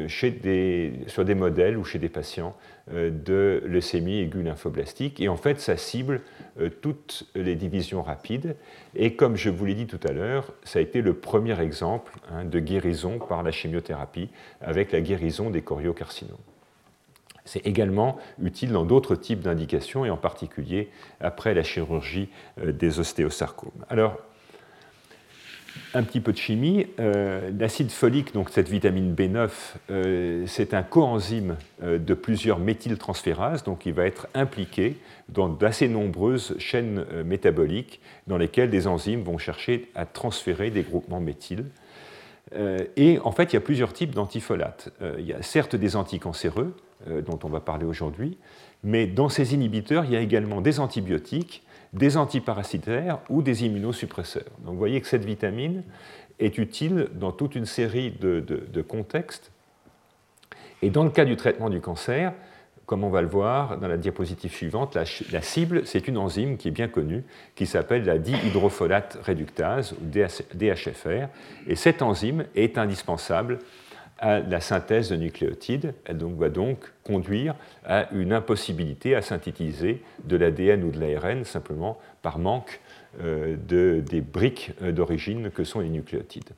chez des, sur des modèles ou chez des patients de leucémie aiguë lymphoblastique. Et en fait, ça cible toutes les divisions rapides. Et comme je vous l'ai dit tout à l'heure, ça a été le premier exemple hein, de guérison par la chimiothérapie avec la guérison des choriocarcinomes. C'est également utile dans d'autres types d'indications et en particulier après la chirurgie euh, des ostéosarcomes. Alors, un petit peu de chimie. Euh, l'acide folique, donc cette vitamine B9, euh, c'est un coenzyme de plusieurs méthyltransférases, donc il va être impliqué dans d'assez nombreuses chaînes métaboliques dans lesquelles des enzymes vont chercher à transférer des groupements méthyl. et en fait, il y a plusieurs types d'antifolates. il y a certes des anticancéreux, dont on va parler aujourd'hui, mais dans ces inhibiteurs, il y a également des antibiotiques, des antiparasitaires ou des immunosuppresseurs. Donc vous voyez que cette vitamine est utile dans toute une série de, contextes. Et dans le cas du traitement du cancer, comme on va le voir dans la diapositive suivante, la, la cible, c'est une enzyme qui est bien connue, qui s'appelle la dihydrofolate réductase, ou DHFR. Et cette enzyme est indispensable à la synthèse de nucléotides. Elle va donc conduire à une impossibilité à synthétiser de l'ADN ou de l'ARN simplement par manque euh, de, des briques euh, d'origine que sont les nucléotides.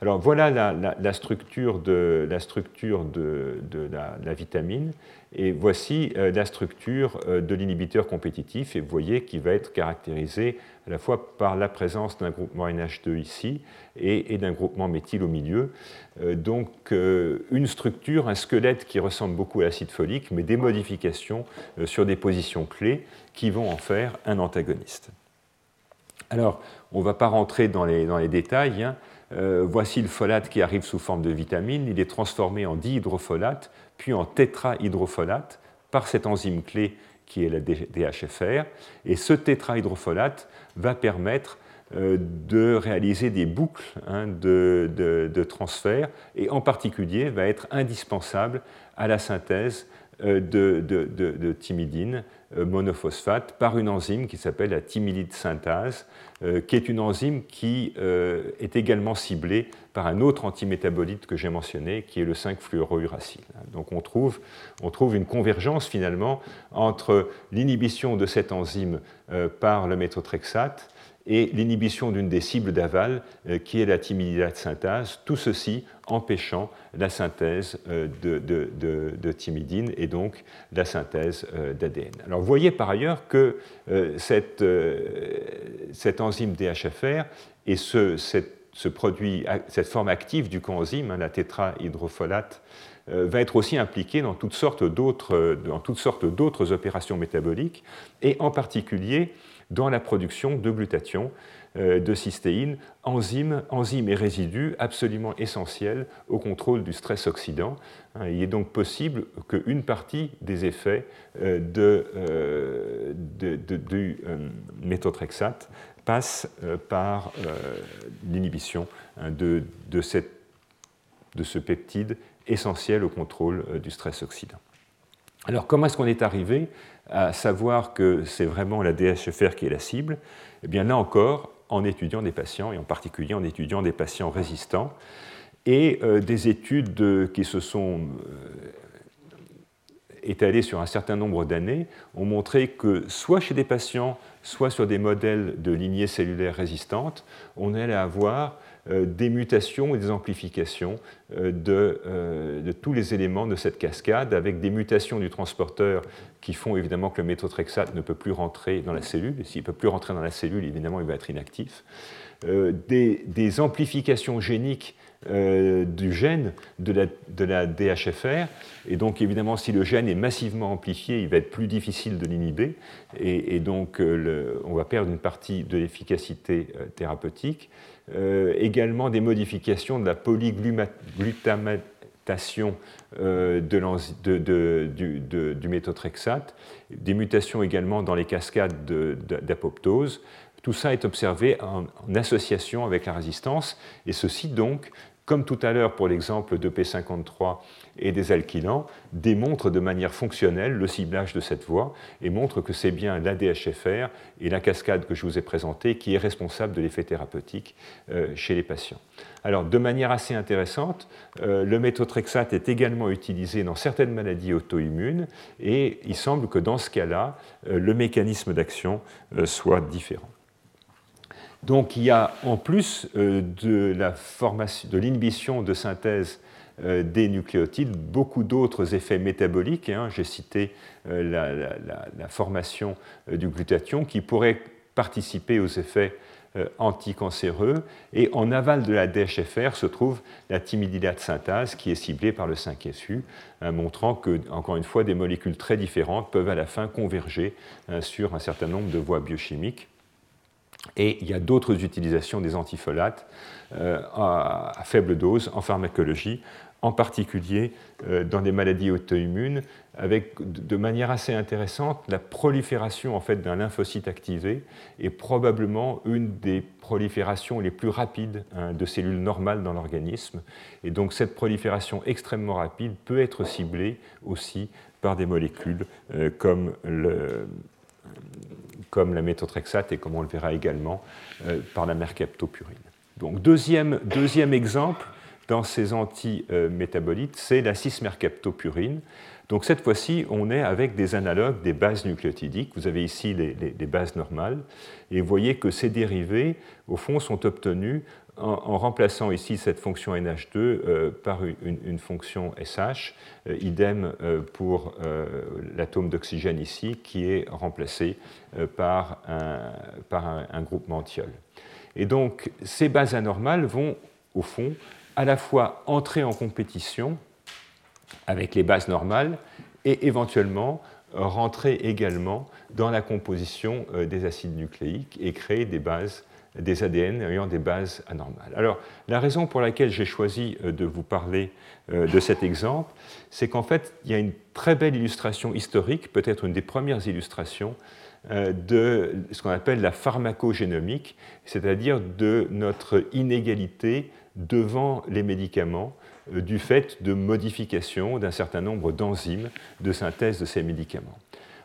Alors voilà la, structure de la, structure de, la, vitamine et voici euh, la structure de l'inhibiteur compétitif et vous voyez qu'il va être caractérisé à la fois par la présence d'un groupement NH2 ici et, d'un groupement méthyle au milieu. donc une structure, un squelette qui ressemble beaucoup à l'acide folique mais des modifications sur des positions clés qui vont en faire un antagoniste. Alors, on ne va pas rentrer dans les, détails. Hein. Euh, voici le folate qui arrive sous forme de vitamine. Il est transformé en dihydrofolate, puis en tétrahydrofolate par cette enzyme clé qui est la DHFR. Et ce tétrahydrofolate va permettre euh, de réaliser des boucles hein, de, transfert et en particulier va être indispensable à la synthèse euh, de, de, thymidine euh, monophosphate par une enzyme qui s'appelle la thymidine synthase, euh, qui est une enzyme qui est également ciblée par un autre antimétabolite que j'ai mentionné, qui est le 5-fluorouracile. Donc on trouve, une convergence finalement entre l'inhibition de cette enzyme par le méthotrexate et l'inhibition d'une des cibles d'aval, euh, qui est la thymidylate synthase, tout ceci empêchant la synthèse euh, de, de, thymidine et donc la synthèse euh, d'ADN. Alors vous voyez par ailleurs que cette, cette, enzyme DHFR et ce, cette forme active du coenzyme, hein, la tétrahydrofolate, euh, va être aussi impliqué dans toutes sortes d'autres opérations métaboliques, et en particulier dans la production de glutathion, euh, de cystéine, enzymes, enzymes et résidus absolument essentiels au contrôle du stress oxydant. Hein, il est donc possible qu'une partie des effets euh, de, du méthotrexate passe par l'inhibition hein, de, de, ce peptide essentiel au contrôle euh, du stress oxydant. Alors comment est-ce qu'on est arrivé à savoir que c'est vraiment la DHFR qui est la cible? Eh bien là encore, en étudiant des patients, et en particulier en étudiant des patients résistants, et euh, des études qui se sont euh, étalées sur un certain nombre d'années ont montré que soit chez des patients, soit sur des modèles de lignées cellulaires résistantes, on allait avoir des mutations et des amplifications euh, euh, de, tous les éléments de cette cascade, avec des mutations du transporteur qui font évidemment que le méthotrexate ne peut plus rentrer dans la cellule. Et s'il ne peut plus rentrer dans la cellule, évidemment, il va être inactif. des, amplifications géniques du gène de la, DHFR. Et donc, évidemment, si le gène est massivement amplifié, il va être plus difficile de l'inhiber. Et, donc, on va perdre une partie de l'efficacité thérapeutique. Euh, également des modifications de la polyglutatation euh, de du, méthotrexate, des mutations également dans les cascades d'apoptose. Tout ça est observé en, association avec la résistance, et ceci donc comme tout à l'heure pour l'exemple de P53 et des alkylants, démontre de manière fonctionnelle le ciblage de cette voie et montre que c'est bien l'ADHFR et la cascade que je vous ai présentée qui est responsable de l'effet thérapeutique euh, chez les patients. Alors, de manière assez intéressante, euh, le méthotrexate est également utilisé dans certaines maladies auto-immunes et il semble que dans ce cas-là, euh, le mécanisme d'action soit différent. Donc il y a en plus de de l'inhibition de synthèse euh, des nucléotides, beaucoup d'autres effets métaboliques. Hein. J'ai cité euh, la, formation du glutathion qui pourrait participer aux effets anticancéreux. Et en aval de la DHFR se trouve la timidylate synthase qui est ciblée par le 5FU, hein, montrant que, encore une fois, des molécules très différentes peuvent à la fin converger hein, sur un certain nombre de voies biochimiques. Et il y a d'autres utilisations des antifolates euh, à, faible dose en pharmacologie, en particulier euh, dans des maladies auto-immunes, avec de manière assez intéressante la prolifération en fait, d'un lymphocyte activé est probablement une des proliférations les plus rapides hein, de cellules normales dans l'organisme. Et donc cette prolifération extrêmement rapide peut être ciblée aussi par des molécules euh, comme comme la méthotrexate et comme on le verra également euh, par la mercaptopurine. Donc deuxième, deuxième exemple dans ces anti-métabolites, c'est la cis-mercaptopurine. Donc cette fois-ci, on est avec des analogues des bases nucléotidiques. Vous avez ici les, bases normales, et vous voyez que ces dérivés, au fond, sont obtenus en, remplaçant ici cette fonction NH2 euh, par une, fonction SH, euh, idem euh, pour l'atome d'oxygène ici, qui est remplacé par un, par un, groupement thiol. Et donc, ces bases anormales vont, au fond, à la fois entrer en compétition avec les bases normales et éventuellement rentrer également dans la composition des acides nucléiques et créer des bases des ADN ayant des bases anormales. Alors, la raison pour laquelle j'ai choisi euh, de vous parler euh, de cet exemple, c'est qu'en fait, il y a une très belle illustration historique, peut-être une des premières illustrations euh, de ce qu'on appelle la pharmacogénomique, c'est-à-dire de notre inégalité devant les médicaments du fait de modifications d'un certain nombre d'enzymes de synthèse de ces médicaments.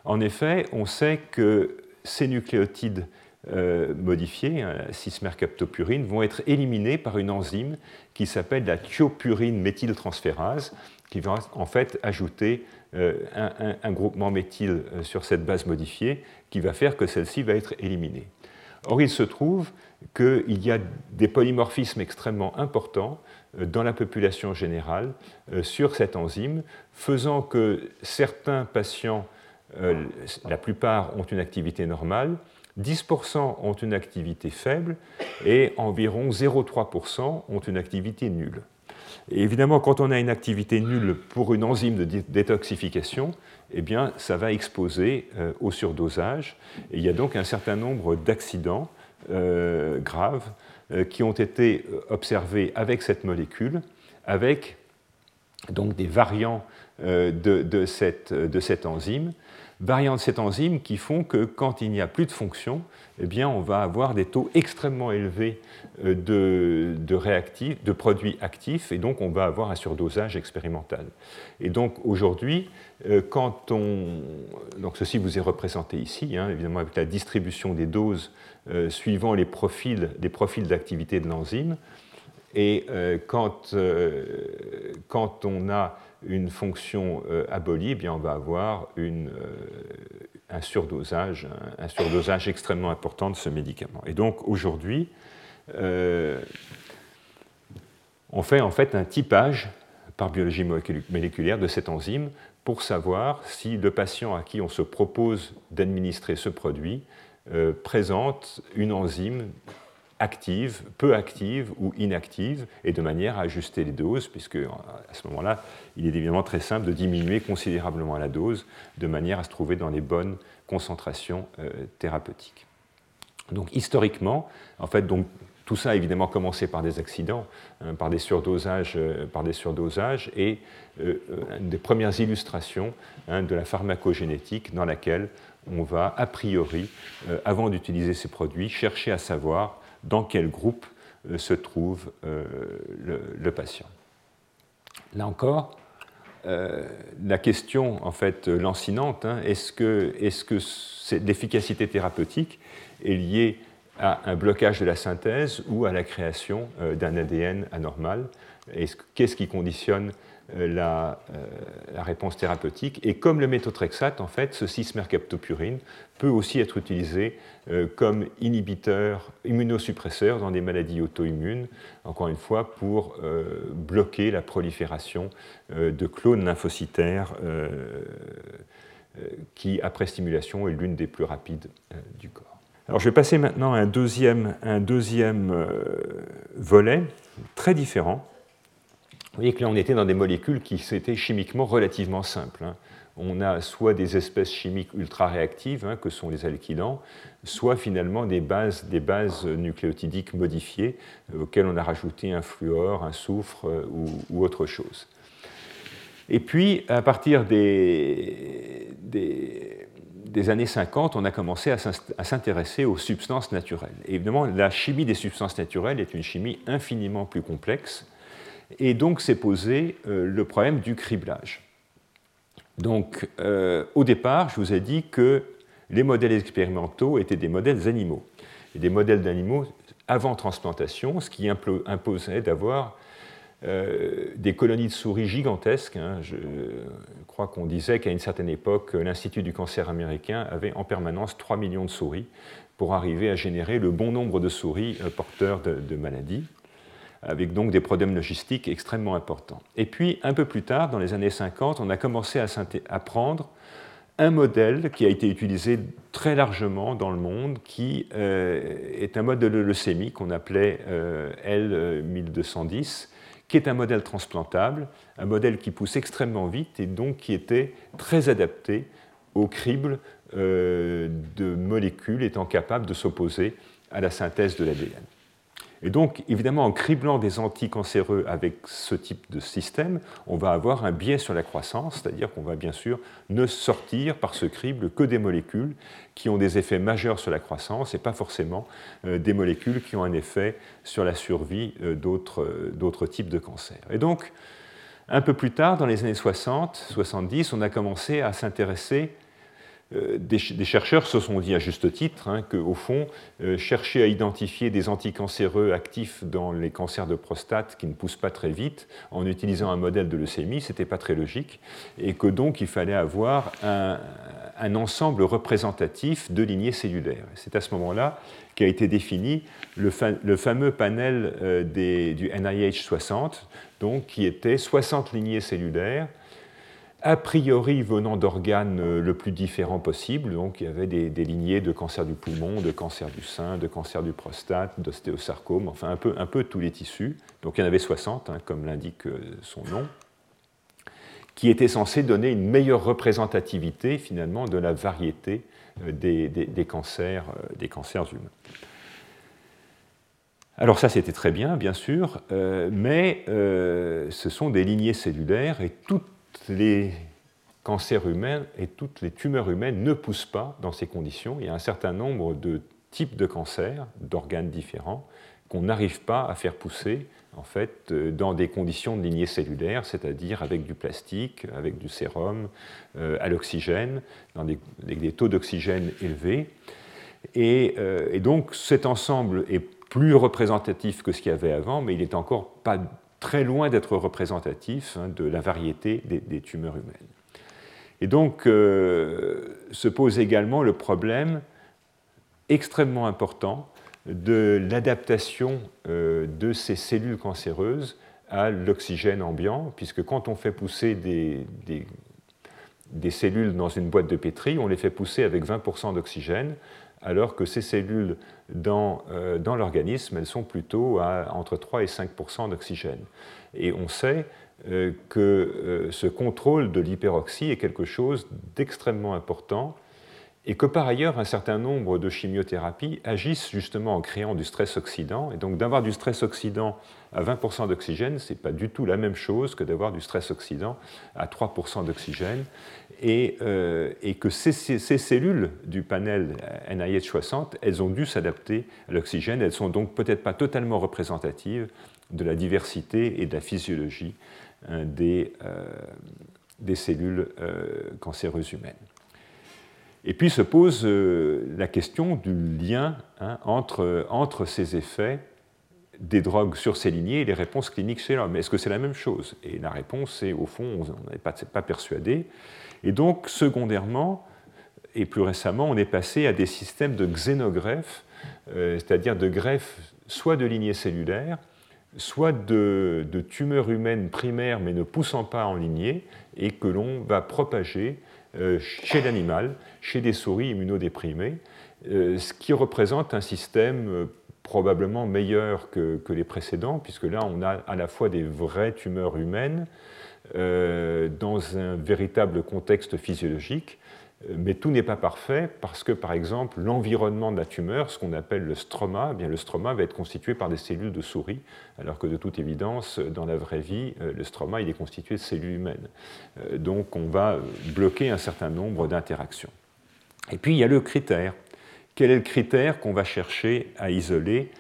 En effet, on sait que ces nucléotides euh, modifiés, hein, la 6-mercaptopurine, vont être éliminés par une enzyme qui s'appelle la thiopurine méthyltransférase, qui va en fait ajouter euh, un, groupement méthyle euh, sur cette base modifiée, qui va faire que celle-ci va être éliminée. Or, il se trouve qu'il y a des polymorphismes extrêmement importants dans la population générale sur cette enzyme, faisant que certains patients, la plupart ont une activité normale, 10% ont une activité faible et environ 0,3% ont une activité nulle. Évidemment, quand on a une activité nulle pour une enzyme de détoxification, eh bien, ça va exposer euh, au surdosage. Il y a donc un certain nombre d'accidents euh, graves euh, qui ont été observés avec cette molécule, avec donc des variants de, cette, enzyme variants de cette enzyme qui font que quand il n'y a plus de fonction, eh bien, on va avoir des taux extrêmement élevés euh, de, réactifs, de produits actifs, et donc on va avoir un surdosage expérimental. Et donc aujourd'hui, euh, quand on. Donc ceci vous est représenté ici, hein, évidemment avec la distribution des doses euh, suivant les profils, profils d'activité de l'enzyme. Et quand, quand on a une fonction euh, abolie, eh bien on va avoir une, euh, un, surdosage, un, surdosage extrêmement important de ce médicament. Et donc aujourd'hui, euh, on fait en fait un typage par biologie moléculaire de cette enzyme pour savoir si le patient à qui on se propose d'administrer ce produit présente une enzyme active, peu active ou inactive, et de manière à ajuster les doses, puisque à ce moment-là, il est évidemment très simple de diminuer considérablement la dose, de manière à se trouver dans les bonnes concentrations euh, thérapeutiques. Donc historiquement, en fait, tout ça a évidemment commencé par des accidents, hein, par, des surdosages, euh, par des et euh, des premières illustrations hein, de la pharmacogénétique dans laquelle on va, a priori, avant d'utiliser ces produits, chercher à savoir dans quel groupe euh, se trouve euh, le, patient. Là encore, euh, la question en fait lancinante, hein, est-ce que, est que l'efficacité thérapeutique est liée à un blocage de la synthèse ou à la création d'un ADN anormal? Qu'est-ce qui conditionne euh, la, réponse thérapeutique. Et comme le méthotrexate, en fait, ce cis-mercaptopurine peut aussi être utilisé euh, comme inhibiteur, immunosuppresseur dans des maladies auto-immunes, encore une fois, pour euh, bloquer la prolifération de clones lymphocytaires qui, après stimulation, est l'une des plus rapides du corps. Alors, je vais passer maintenant à un deuxième volet très différent vous voyez que là, on était dans des molécules qui étaient chimiquement relativement simples. Hein. On a soit des espèces chimiques ultra réactives, hein, que sont les alkylants, soit finalement des bases, nucléotidiques modifiées euh, auxquelles on a rajouté un fluor, un soufre euh, ou, autre chose. Et puis, à partir des, années 50, on a commencé à s'intéresser aux substances naturelles. Évidemment, la chimie des substances naturelles est une chimie infiniment plus complexe et donc s'est posé euh, le problème du criblage. Donc euh, au départ, je vous ai dit que les modèles expérimentaux étaient des modèles animaux. Des modèles d'animaux avant transplantation, ce qui imposait d'avoir euh, des colonies de souris gigantesques. Hein. Je crois qu'on disait qu'à une certaine époque, l'Institut du cancer américain avait en permanence 3 millions de souris pour arriver à générer le bon nombre de souris porteurs de maladies avec donc des problèmes logistiques extrêmement importants. Et puis, un peu plus tard, dans les années 50, on a commencé à, prendre un modèle qui a été utilisé très largement dans le monde, qui euh, est un modèle de leucémie qu'on appelait euh, L1210, qui est un modèle transplantable, un modèle qui pousse extrêmement vite et donc qui était très adapté au crible euh, de molécules étant capables de s'opposer à la synthèse de l'ADN. Et donc, évidemment, en criblant des anticancéreux avec ce type de système, on va avoir un biais sur la croissance, c'est-à-dire qu'on va bien sûr ne sortir par ce crible que des molécules qui ont des effets majeurs sur la croissance et pas forcément euh, des molécules qui ont un effet sur la survie euh, euh, d'autres types de cancers. Et donc, un peu plus tard, dans les années 60, 70, on a commencé à s'intéresser euh, des, chercheurs se sont dit à juste titre hein, qu'au fond, euh, chercher à identifier des anticancéreux actifs dans les cancers de prostate qui ne poussent pas très vite en utilisant un modèle de leucémie, ce n'était pas très logique, et que donc il fallait avoir un, ensemble représentatif de lignées cellulaires. C'est à ce moment-là qu'a été défini le, fameux panel euh, du NIH 60, donc, qui était 60 lignées cellulaires a priori venant d'organes le plus différents possible. Donc il y avait des, lignées de cancer du poumon, de cancer du sein, de cancer du prostate, d'ostéosarcome, enfin un peu, tous les tissus. Donc il y en avait 60, hein, comme l'indique son nom qui était censé donner une meilleure représentativité finalement de la variété euh, des, cancers, euh, humains. Alors ça c'était très bien bien sûr, euh, mais ce sont des lignées cellulaires et toutes les cancers humains et toutes les tumeurs humaines ne poussent pas dans ces conditions. Il y a un certain nombre de types de cancers, d'organes différents, qu'on n'arrive pas à faire pousser en fait, euh, dans des conditions de lignée cellulaire, c'est-à-dire avec du plastique, avec du sérum, euh, à l'oxygène, dans des, taux d'oxygène élevés. Euh, et, donc cet ensemble est plus représentatif que ce qu'il y avait avant, mais il n'est encore pas très loin d'être représentatif hein, de la variété des, tumeurs humaines. Et donc se pose également le problème extrêmement important de l'adaptation euh, de ces cellules cancéreuses à l'oxygène ambiant, puisque quand on fait pousser des, des, cellules dans une boîte de pétri, on les fait pousser avec 20% d'oxygène, alors que ces cellules dans, euh, dans l'organisme, elles sont plutôt à entre 3 et 5% d'oxygène. Et on sait euh, que ce contrôle de l'hyperoxie est quelque chose d'extrêmement important et que par ailleurs un certain nombre de chimiothérapies agissent justement en créant du stress oxydant. Et donc d'avoir du stress oxydant à 20% d'oxygène, ce n'est pas du tout la même chose que d'avoir du stress oxydant à 3% d'oxygène. Et, euh, que ces, cellules du panel NIH60, elles ont dû s'adapter à l'oxygène. Elles sont donc peut-être pas totalement représentatives de la diversité et de la physiologie hein, des, euh, des cellules euh, cancéreuses humaines. Et puis se pose la question du lien hein, entre, entre ces effets des drogues sur ces lignées et les réponses cliniques chez l'homme. Est-ce que c'est la même chose? Et la réponse est, au fond, on n'est pas, pas persuadé. Et donc, secondairement, et plus récemment, on est passé à des systèmes de xénogreffes, euh, c'est-à-dire de greffes soit de lignées cellulaires, soit de, tumeurs humaines primaires mais ne poussant pas en lignée, et que l'on va propager euh, chez l'animal, chez des souris immunodéprimées, euh, ce qui représente un système euh, probablement meilleur que, les précédents, puisque là, on a à la fois des vraies tumeurs humaines dans un véritable contexte physiologique, euh, mais tout n'est pas parfait parce que, par exemple, l'environnement de la tumeur, ce qu'on appelle le stroma, eh bien, le stroma va être constitué par des cellules de souris, alors que de toute évidence, dans la vraie vie, euh, le stroma il est constitué de cellules humaines. Euh, donc on va bloquer un certain nombre d'interactions. Et puis il y a le critère. Quel est le critère qu'on va chercher à isoler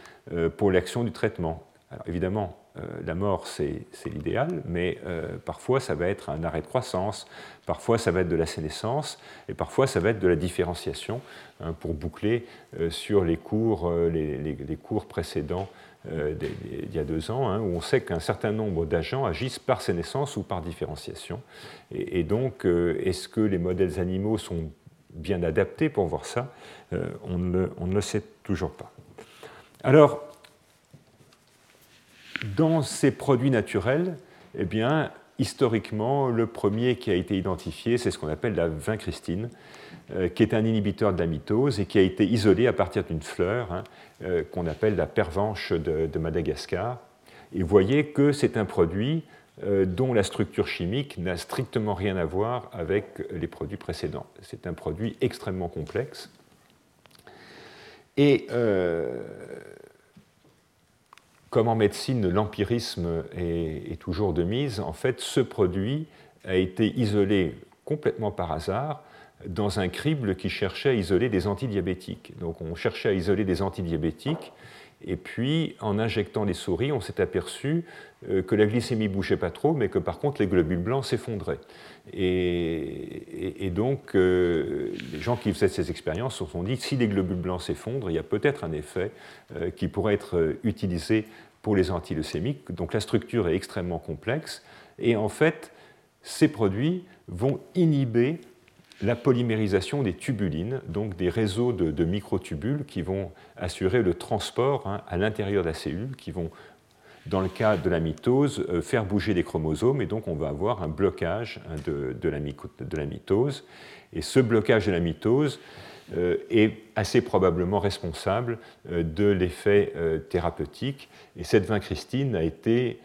pour l'action du traitement? Évidemment, euh, la mort, c'est l'idéal, mais euh, parfois ça va être un arrêt de croissance, parfois ça va être de la sénescence, et parfois ça va être de la différenciation, hein, pour boucler euh, sur les cours, les, cours précédents d'il y a deux ans, hein, où on sait qu'un certain nombre d'agents agissent par sénescence ou par différenciation. Et, donc, est-ce que les modèles animaux sont bien adaptés pour voir ça on ne, on, ne, le sait toujours pas. Alors, dans ces produits naturels, eh bien, historiquement, le premier qui a été identifié, c'est ce qu'on appelle la vincristine, euh, qui est un inhibiteur de la mitose et qui a été isolé à partir d'une fleur hein, euh, qu'on appelle la pervenche de, Madagascar. Et vous voyez que c'est un produit euh, dont la structure chimique n'a strictement rien à voir avec les produits précédents. C'est un produit extrêmement complexe. Et comme en médecine, l'empirisme est, toujours de mise, en fait, ce produit a été isolé complètement par hasard dans un crible qui cherchait à isoler des antidiabétiques. Donc on cherchait à isoler des antidiabétiques, et puis en injectant les souris, on s'est aperçu euh, que la glycémie bougeait pas trop, mais que par contre les globules blancs s'effondraient. Et, donc euh, les gens qui faisaient ces expériences se sont dit si les globules blancs s'effondrent, il y a peut-être un effet euh, qui pourrait être utilisé pour les antileucémiques. Donc la structure est extrêmement complexe, et en fait ces produits vont inhiber la polymérisation des tubulines, donc des réseaux de, microtubules qui vont assurer le transport hein, à l'intérieur de la cellule, qui vont dans le cas de la mitose, faire bouger les chromosomes, et donc on va avoir un blocage hein, de, la, mitose. Et ce blocage de la mitose est assez probablement responsable de l'effet thérapeutique. Et cette vincristine a été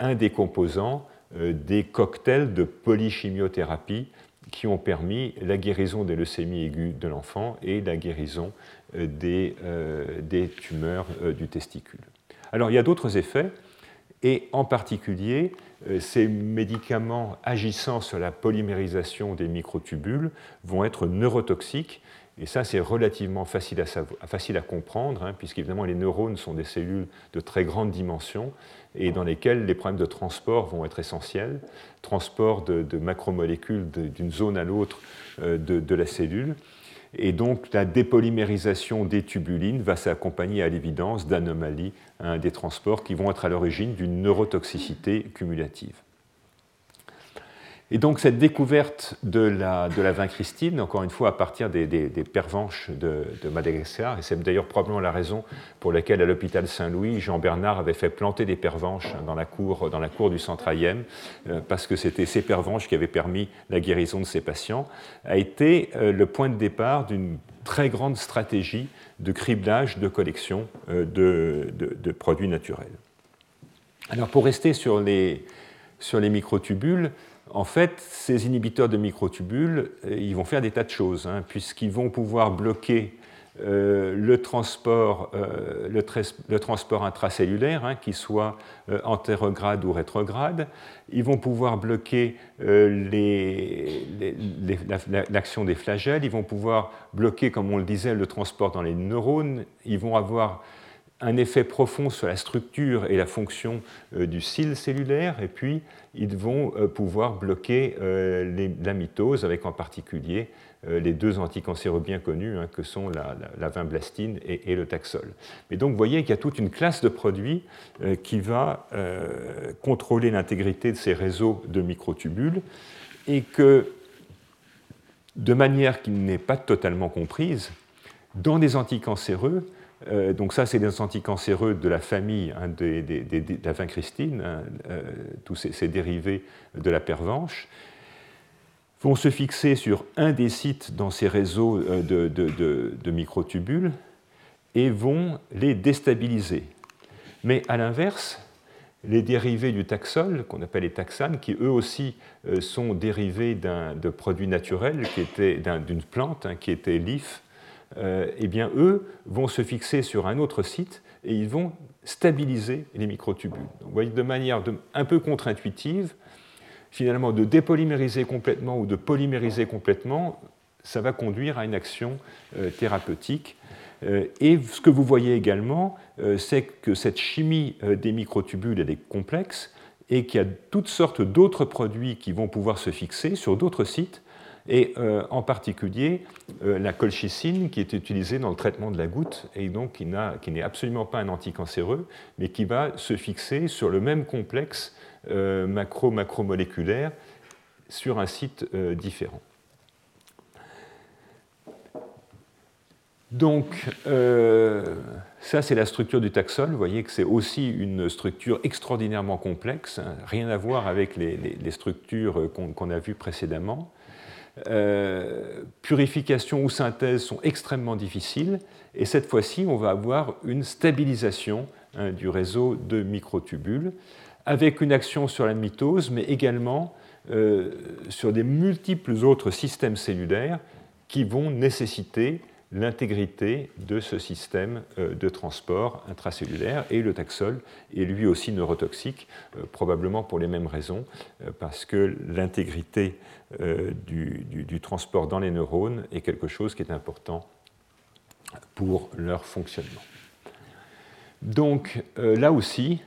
un des composants des cocktails de polychimiothérapie qui ont permis la guérison des leucémies aiguës de l'enfant et la guérison euh, des, euh, tumeurs euh, du testicule. Alors il y a d'autres effets, et en particulier, ces médicaments agissant sur la polymérisation des microtubules vont être neurotoxiques et ça, c'est relativement facile à, facile à comprendre, hein, puisqu'évidemment, les neurones sont des cellules de très grande dimension et dans lesquelles les problèmes de transport vont être essentiels. Transport de, macromolécules d'une zone à l'autre euh, de, la cellule. Et donc, la dépolymérisation des tubulines va s'accompagner à l'évidence d'anomalies hein, des transports qui vont être à l'origine d'une neurotoxicité cumulative. Et donc cette découverte de la, de la encore une fois à partir des, pervenches de, Madagascar, et c'est d'ailleurs probablement la raison pour laquelle à l'hôpital Saint-Louis, Jean Bernard avait fait planter des pervenches dans la cour, dans la cour du centre Ayem, euh, parce que c'était ces pervenches qui avaient permis la guérison de ses patients, a été euh, le point de départ d'une très grande stratégie de criblage de collection euh, de, de, produits naturels. Alors pour rester sur les, sur les microtubules, en fait, ces inhibiteurs de microtubules, euh, ils vont faire des tas de choses, hein, puisqu'ils vont pouvoir bloquer euh, le, transport, euh, le, transport, intracellulaire, hein, qu'il soit antérograde ou rétrograde. Ils vont pouvoir bloquer l'action des flagelles. Ils vont pouvoir bloquer, comme on le disait, le transport dans les neurones. Ils vont avoir un effet profond sur la structure et la fonction du cil cellulaire. Et puis, ils vont euh, pouvoir bloquer euh, la mitose, avec en particulier euh, les deux anticancéreux bien connus, hein, que sont la, vinblastine et, le taxol. Mais donc, vous voyez qu'il y a toute une classe de produits qui va contrôler l'intégrité de ces réseaux de microtubules et que, de manière qui n'est pas totalement comprise, dans des anticancéreux, euh, donc ça, c'est des anticancéreux de la famille hein, de la vincristine, hein, euh, tous ces, dérivés de la pervenche, vont se fixer sur un des sites dans ces réseaux euh, de, microtubules et vont les déstabiliser. Mais à l'inverse, les dérivés du taxol, qu'on appelle les taxanes, qui eux aussi sont dérivés de produits naturels, d'une plante hein, qui était l'if, eh bien, eux vont se fixer sur un autre site et ils vont stabiliser les microtubules. vous voyez, de manière un peu contre-intuitive, finalement, de dépolymériser complètement ou de polymériser complètement, ça va conduire à une action euh, thérapeutique. Euh, et ce que vous voyez également, c'est que cette chimie des microtubules, est complexe et qu'il y a toutes sortes d'autres produits qui vont pouvoir se fixer sur d'autres sites et euh, en particulier euh, la colchicine qui est utilisée dans le traitement de la goutte et donc qui, n'est absolument pas un anticancéreux, mais qui va se fixer sur le même complexe euh, macro-macromoléculaire sur un site différent. Donc, ça, c'est la structure du taxol. Vous voyez que c'est aussi une structure extraordinairement complexe, hein. rien à voir avec les, structures qu'on a vues précédemment. Euh, purification ou synthèse sont extrêmement difficiles. Et cette fois-ci, on va avoir une stabilisation hein, du réseau de microtubules avec une action sur la mitose, mais également euh, sur des multiples autres systèmes cellulaires qui vont nécessiter l'intégrité de ce système euh, de transport intracellulaire et le taxol est lui aussi neurotoxique, probablement pour les mêmes raisons, parce que l'intégrité euh, du, transport dans les neurones est quelque chose qui est important pour leur fonctionnement. Donc euh, là aussi,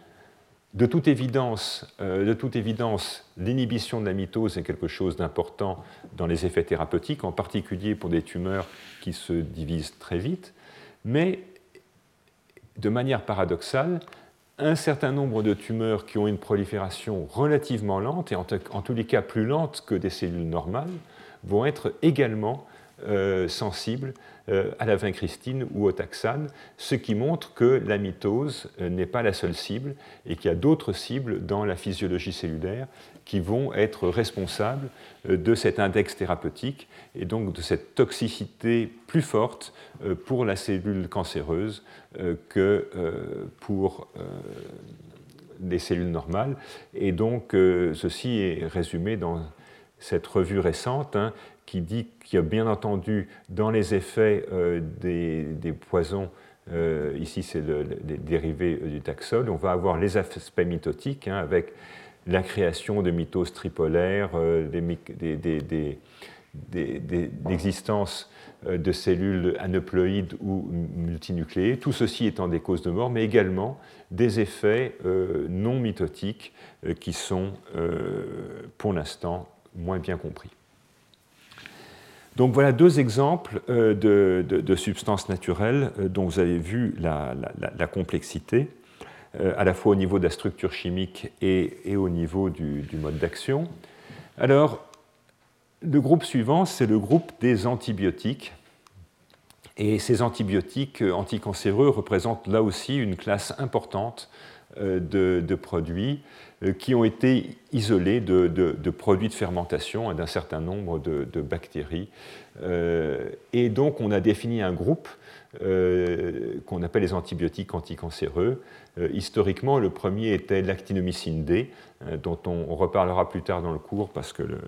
de toute évidence, euh, de toute évidence, l'inhibition de la mitose est quelque chose d'important dans les effets thérapeutiques, en particulier pour des tumeurs qui se divisent très vite, mais de manière paradoxale, un certain nombre de tumeurs qui ont une prolifération relativement lente, et en, tous les cas plus lente que des cellules normales, vont être également sensibles à la vincristine ou au taxane, ce qui montre que la mitose n'est pas la seule cible et qu'il y a d'autres cibles dans la physiologie cellulaire qui vont être responsables de cet index thérapeutique et donc de cette toxicité plus forte pour la cellule cancéreuse que pour des cellules normales. Et donc, euh, ceci est résumé dans cette revue récente hein, qui dit qu'il y a bien entendu dans les effets euh, des, poisons, euh, ici c'est le, les dérivés du taxol, on va avoir les aspects mitotiques hein, avec la création de mitoses tripolaires, des, des, l'existence euh, de cellules aneuploïdes ou multinucléées, tout ceci étant des causes de mort, mais également des effets euh, non mitotiques euh, qui sont pour l'instant moins bien compris. Donc voilà deux exemples de, substances naturelles dont vous avez vu la, complexité, à la fois au niveau de la structure chimique et, au niveau du, mode d'action. Alors, le groupe suivant, c'est le groupe des antibiotiques. Et ces antibiotiques euh, anticancéreux représentent là aussi une classe importante euh, de, produits euh, qui ont été isolés de, produits de fermentation d'un certain nombre de, bactéries. et donc on a défini un groupe qu'on appelle les antibiotiques anticancéreux. historiquement, le premier était l'actinomycine D, euh, dont on reparlera plus tard dans le cours parce que le,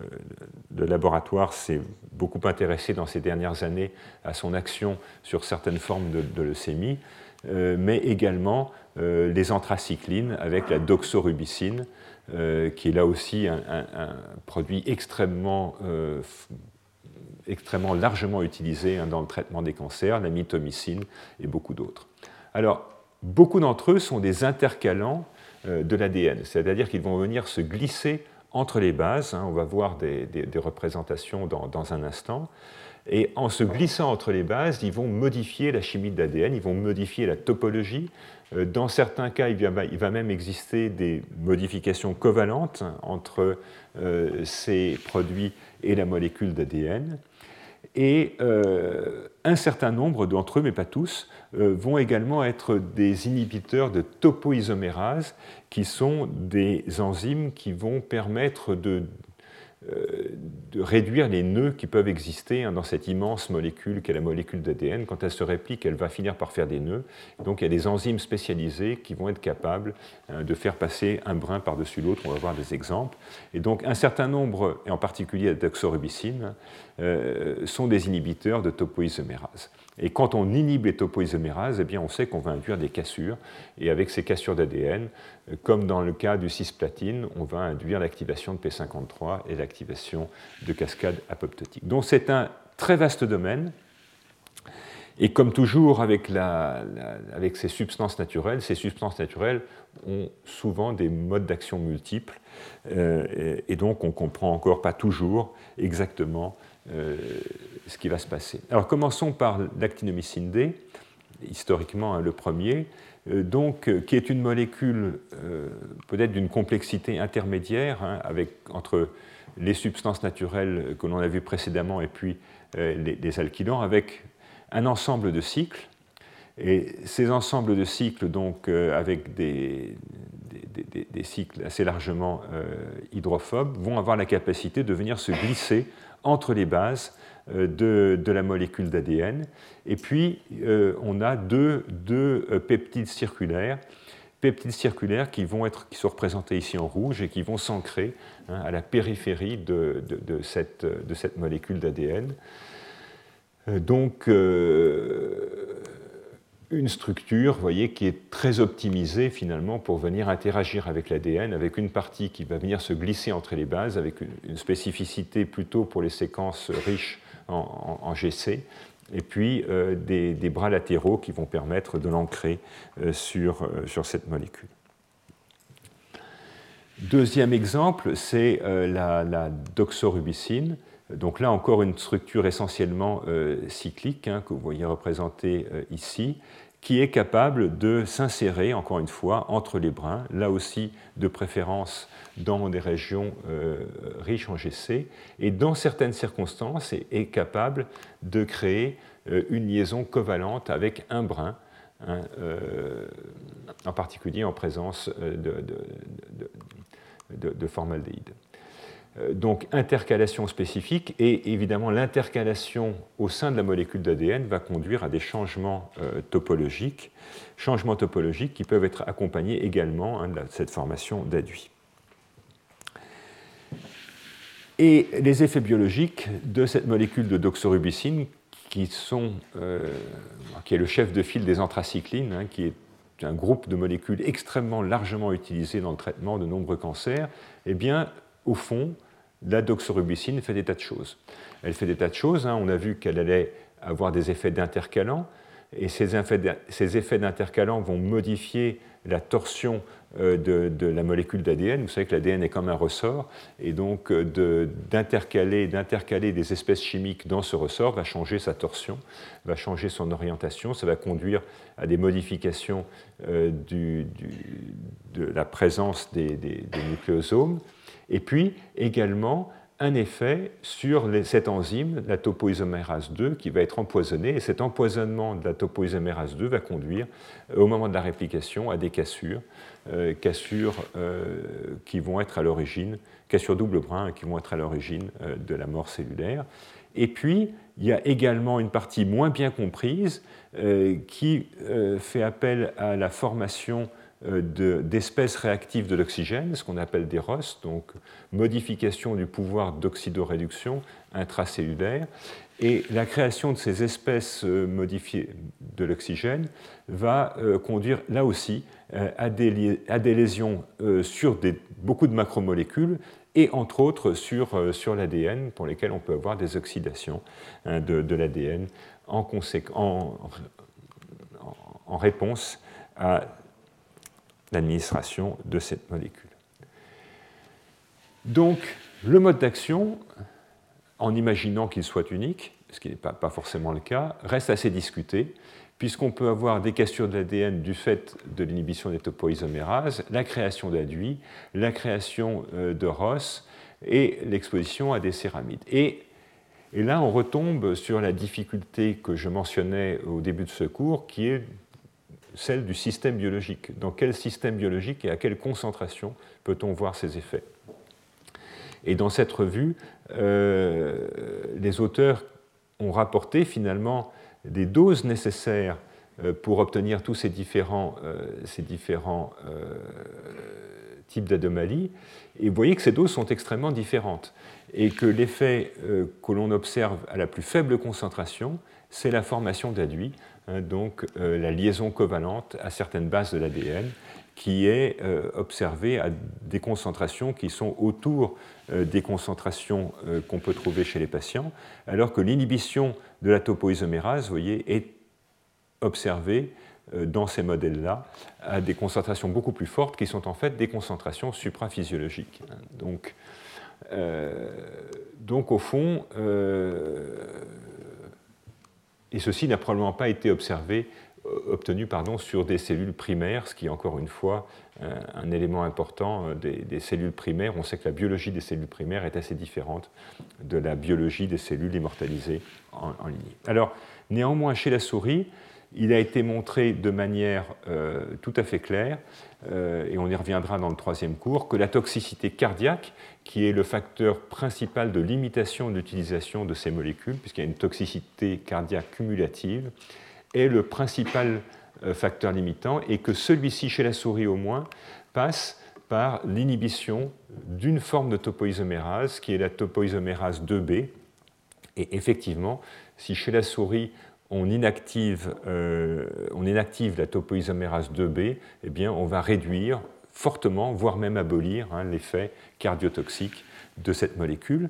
laboratoire s'est beaucoup intéressé dans ces dernières années à son action sur certaines formes de, leucémie, euh, mais également euh, les anthracyclines avec la doxorubicine, qui est là aussi un, produit extrêmement, extrêmement largement utilisé hein, dans le traitement des cancers, la mitomycine et beaucoup d'autres. Alors, beaucoup d'entre eux sont des intercalants euh, de l'ADN, c'est-à-dire qu'ils vont venir se glisser entre les bases, hein, on va voir des, représentations dans, un instant, et en se glissant entre les bases, ils vont modifier la chimie de l'ADN, ils vont modifier la topologie. Euh, dans certains cas, il va, même exister des modifications covalentes entre euh, ces produits et la molécule d'ADN. Et euh, un certain nombre d'entre eux, mais pas tous, vont également être des inhibiteurs de topoisomérase, qui sont des enzymes qui vont permettre de de réduire les nœuds qui peuvent exister hein, dans cette immense molécule qu'est la molécule d'ADN. Quand elle se réplique, elle va finir par faire des nœuds. Donc il y a des enzymes spécialisées qui vont être capables hein, de faire passer un brin par-dessus l'autre. On va voir des exemples. Et donc un certain nombre, et en particulier la doxorubicine, euh, sont des inhibiteurs de topoisomérase. Et quand on inhibe les topoisomérases, eh bien on sait qu'on va induire des cassures. Et avec ces cassures d'ADN, euh, comme dans le cas du cisplatine, on va induire l'activation de P53 et l'activation de cascades apoptotiques. Donc c'est un très vaste domaine. Et comme toujours avec, ces substances naturelles, ces substances naturelles ont souvent des modes d'action multiples, euh, et, donc on ne comprend encore pas toujours exactement euh, ce qui va se passer. Alors commençons par l'actinomycine D, historiquement hein, le premier, euh, donc, euh, qui est une molécule peut-être d'une complexité intermédiaire hein, avec, entre les substances naturelles que l'on a vues précédemment et puis les, alkylants, avec un ensemble de cycles. Et ces ensembles de cycles, donc avec des, cycles assez largement hydrophobes, vont avoir la capacité de venir se glisser entre les bases euh, de, la molécule d'ADN. Et puis, euh, on a deux, euh, peptides circulaires, peptides circulaires qui, vont être, qui sont représentés ici en rouge et qui vont s'ancrer hein, à la périphérie de, cette, de cette, molécule d'ADN. Donc, une structure, voyez, qui est très optimisée finalement pour venir interagir avec l'ADN, avec une partie qui va venir se glisser entre les bases, avec une, spécificité plutôt pour les séquences riches en, GC, et puis euh, des, bras latéraux qui vont permettre de l'ancrer euh, sur, euh, sur cette molécule. Deuxième exemple, c'est la, doxorubicine. Donc là encore une structure essentiellement cyclique hein, que vous voyez représentée ici, qui est capable de s'insérer, encore une fois, entre les brins, là aussi de préférence dans des régions euh, riches en GC, et dans certaines circonstances est, capable de créer euh, une liaison covalente avec un brin, euh, en particulier en présence de, de. Euh, donc intercalation spécifique et évidemment l'intercalation au sein de la molécule d'ADN va conduire à des changements euh, topologiques, changements topologiques qui peuvent être accompagnés également hein, de cette formation d'aduit. Et les effets biologiques de cette molécule de doxorubicine qui, euh, est le chef de file des anthracyclines, hein, qui est un groupe de molécules extrêmement largement utilisé dans le traitement de nombreux cancers, eh bien, au fond, la doxorubicine fait des tas de choses. Elle fait des tas de choses. Hein. On a vu qu'elle allait avoir des effets d'intercalants, et ces effets d'intercalants vont modifier la torsion euh, de, la molécule d'ADN. Vous savez que l'ADN est comme un ressort, et donc euh, d'intercaler, d'intercaler des espèces chimiques dans ce ressort va changer sa torsion, va changer son orientation, ça va conduire à des modifications euh, de la présence des nucléosomes. Et puis également un effet sur cette enzyme, la topoisomérase 2, qui va être empoisonnée. Et cet empoisonnement de la topoisomérase 2 va conduire, euh, au moment de la réplication, à des cassures, euh, cassures euh, qui vont être à l'origine, cassures double brin, qui vont être à l'origine de la mort cellulaire. Et puis, il y a également une partie moins bien comprise qui fait appel à la formation d'espèces réactives de l'oxygène, ce qu'on appelle des ROS, donc modification du pouvoir d'oxydoréduction intracellulaire. Et la création de ces espèces euh, modifiées de l'oxygène va euh, conduire là aussi à des, à des lésions sur beaucoup de macromolécules et entre autres sur, sur l'ADN pour lesquelles on peut avoir des oxydations hein, de, de l'ADN en, en, en réponse à l'administration de cette molécule. Donc, le mode d'action, en imaginant qu'il soit unique, ce qui n'est pas, forcément le cas, reste assez discuté, puisqu'on peut avoir des cassures de l'ADN du fait de l'inhibition des topoisomérases, la création d'aduits, la création euh, de ROS et l'exposition à des céramides. Et là, on retombe sur la difficulté que je mentionnais au début de ce cours, qui est celle du système biologique. Dans quel système biologique et à quelle concentration peut-on voir ces effets? Et dans cette revue, euh, les auteurs ont rapporté finalement des doses nécessaires euh, pour obtenir tous ces différents, euh, ces différents types d'anomalies. Et vous voyez que ces doses sont extrêmement différentes et que l'effet que l'on observe à la plus faible concentration, c'est la formation d'aduits Hein, donc euh, la liaison covalente à certaines bases de l'ADN qui est euh, observée à des concentrations qui sont autour euh, des concentrations qu'on peut trouver chez les patients, alors que l'inhibition de la topoisomérase, vous voyez, est observée dans ces modèles-là à des concentrations beaucoup plus fortes qui sont en fait des concentrations supraphysiologiques. Donc, donc au fond, et ceci n'a probablement pas été observé, euh, obtenu pardon, sur des cellules primaires, ce qui est encore une fois euh, un élément important euh, des, cellules primaires. On sait que la biologie des cellules primaires est assez différente de la biologie des cellules immortalisées en, ligne. Alors, néanmoins, chez la souris, il a été montré de manière tout à fait claire, et on y reviendra dans le troisième cours, que la toxicité cardiaque qui est le facteur principal de limitation de l'utilisation de ces molécules, puisqu'il y a une toxicité cardiaque cumulative, est le principal euh, facteur limitant, et que celui-ci, chez la souris au moins, passe par l'inhibition d'une forme de topoisomérase, qui est la topoisomérase 2B. Et effectivement, si chez la souris, on inactive, euh, on inactive la topoisomérase 2B, eh on va réduire fortement, voire même abolir hein, l'effet cardiotoxique de cette molécule.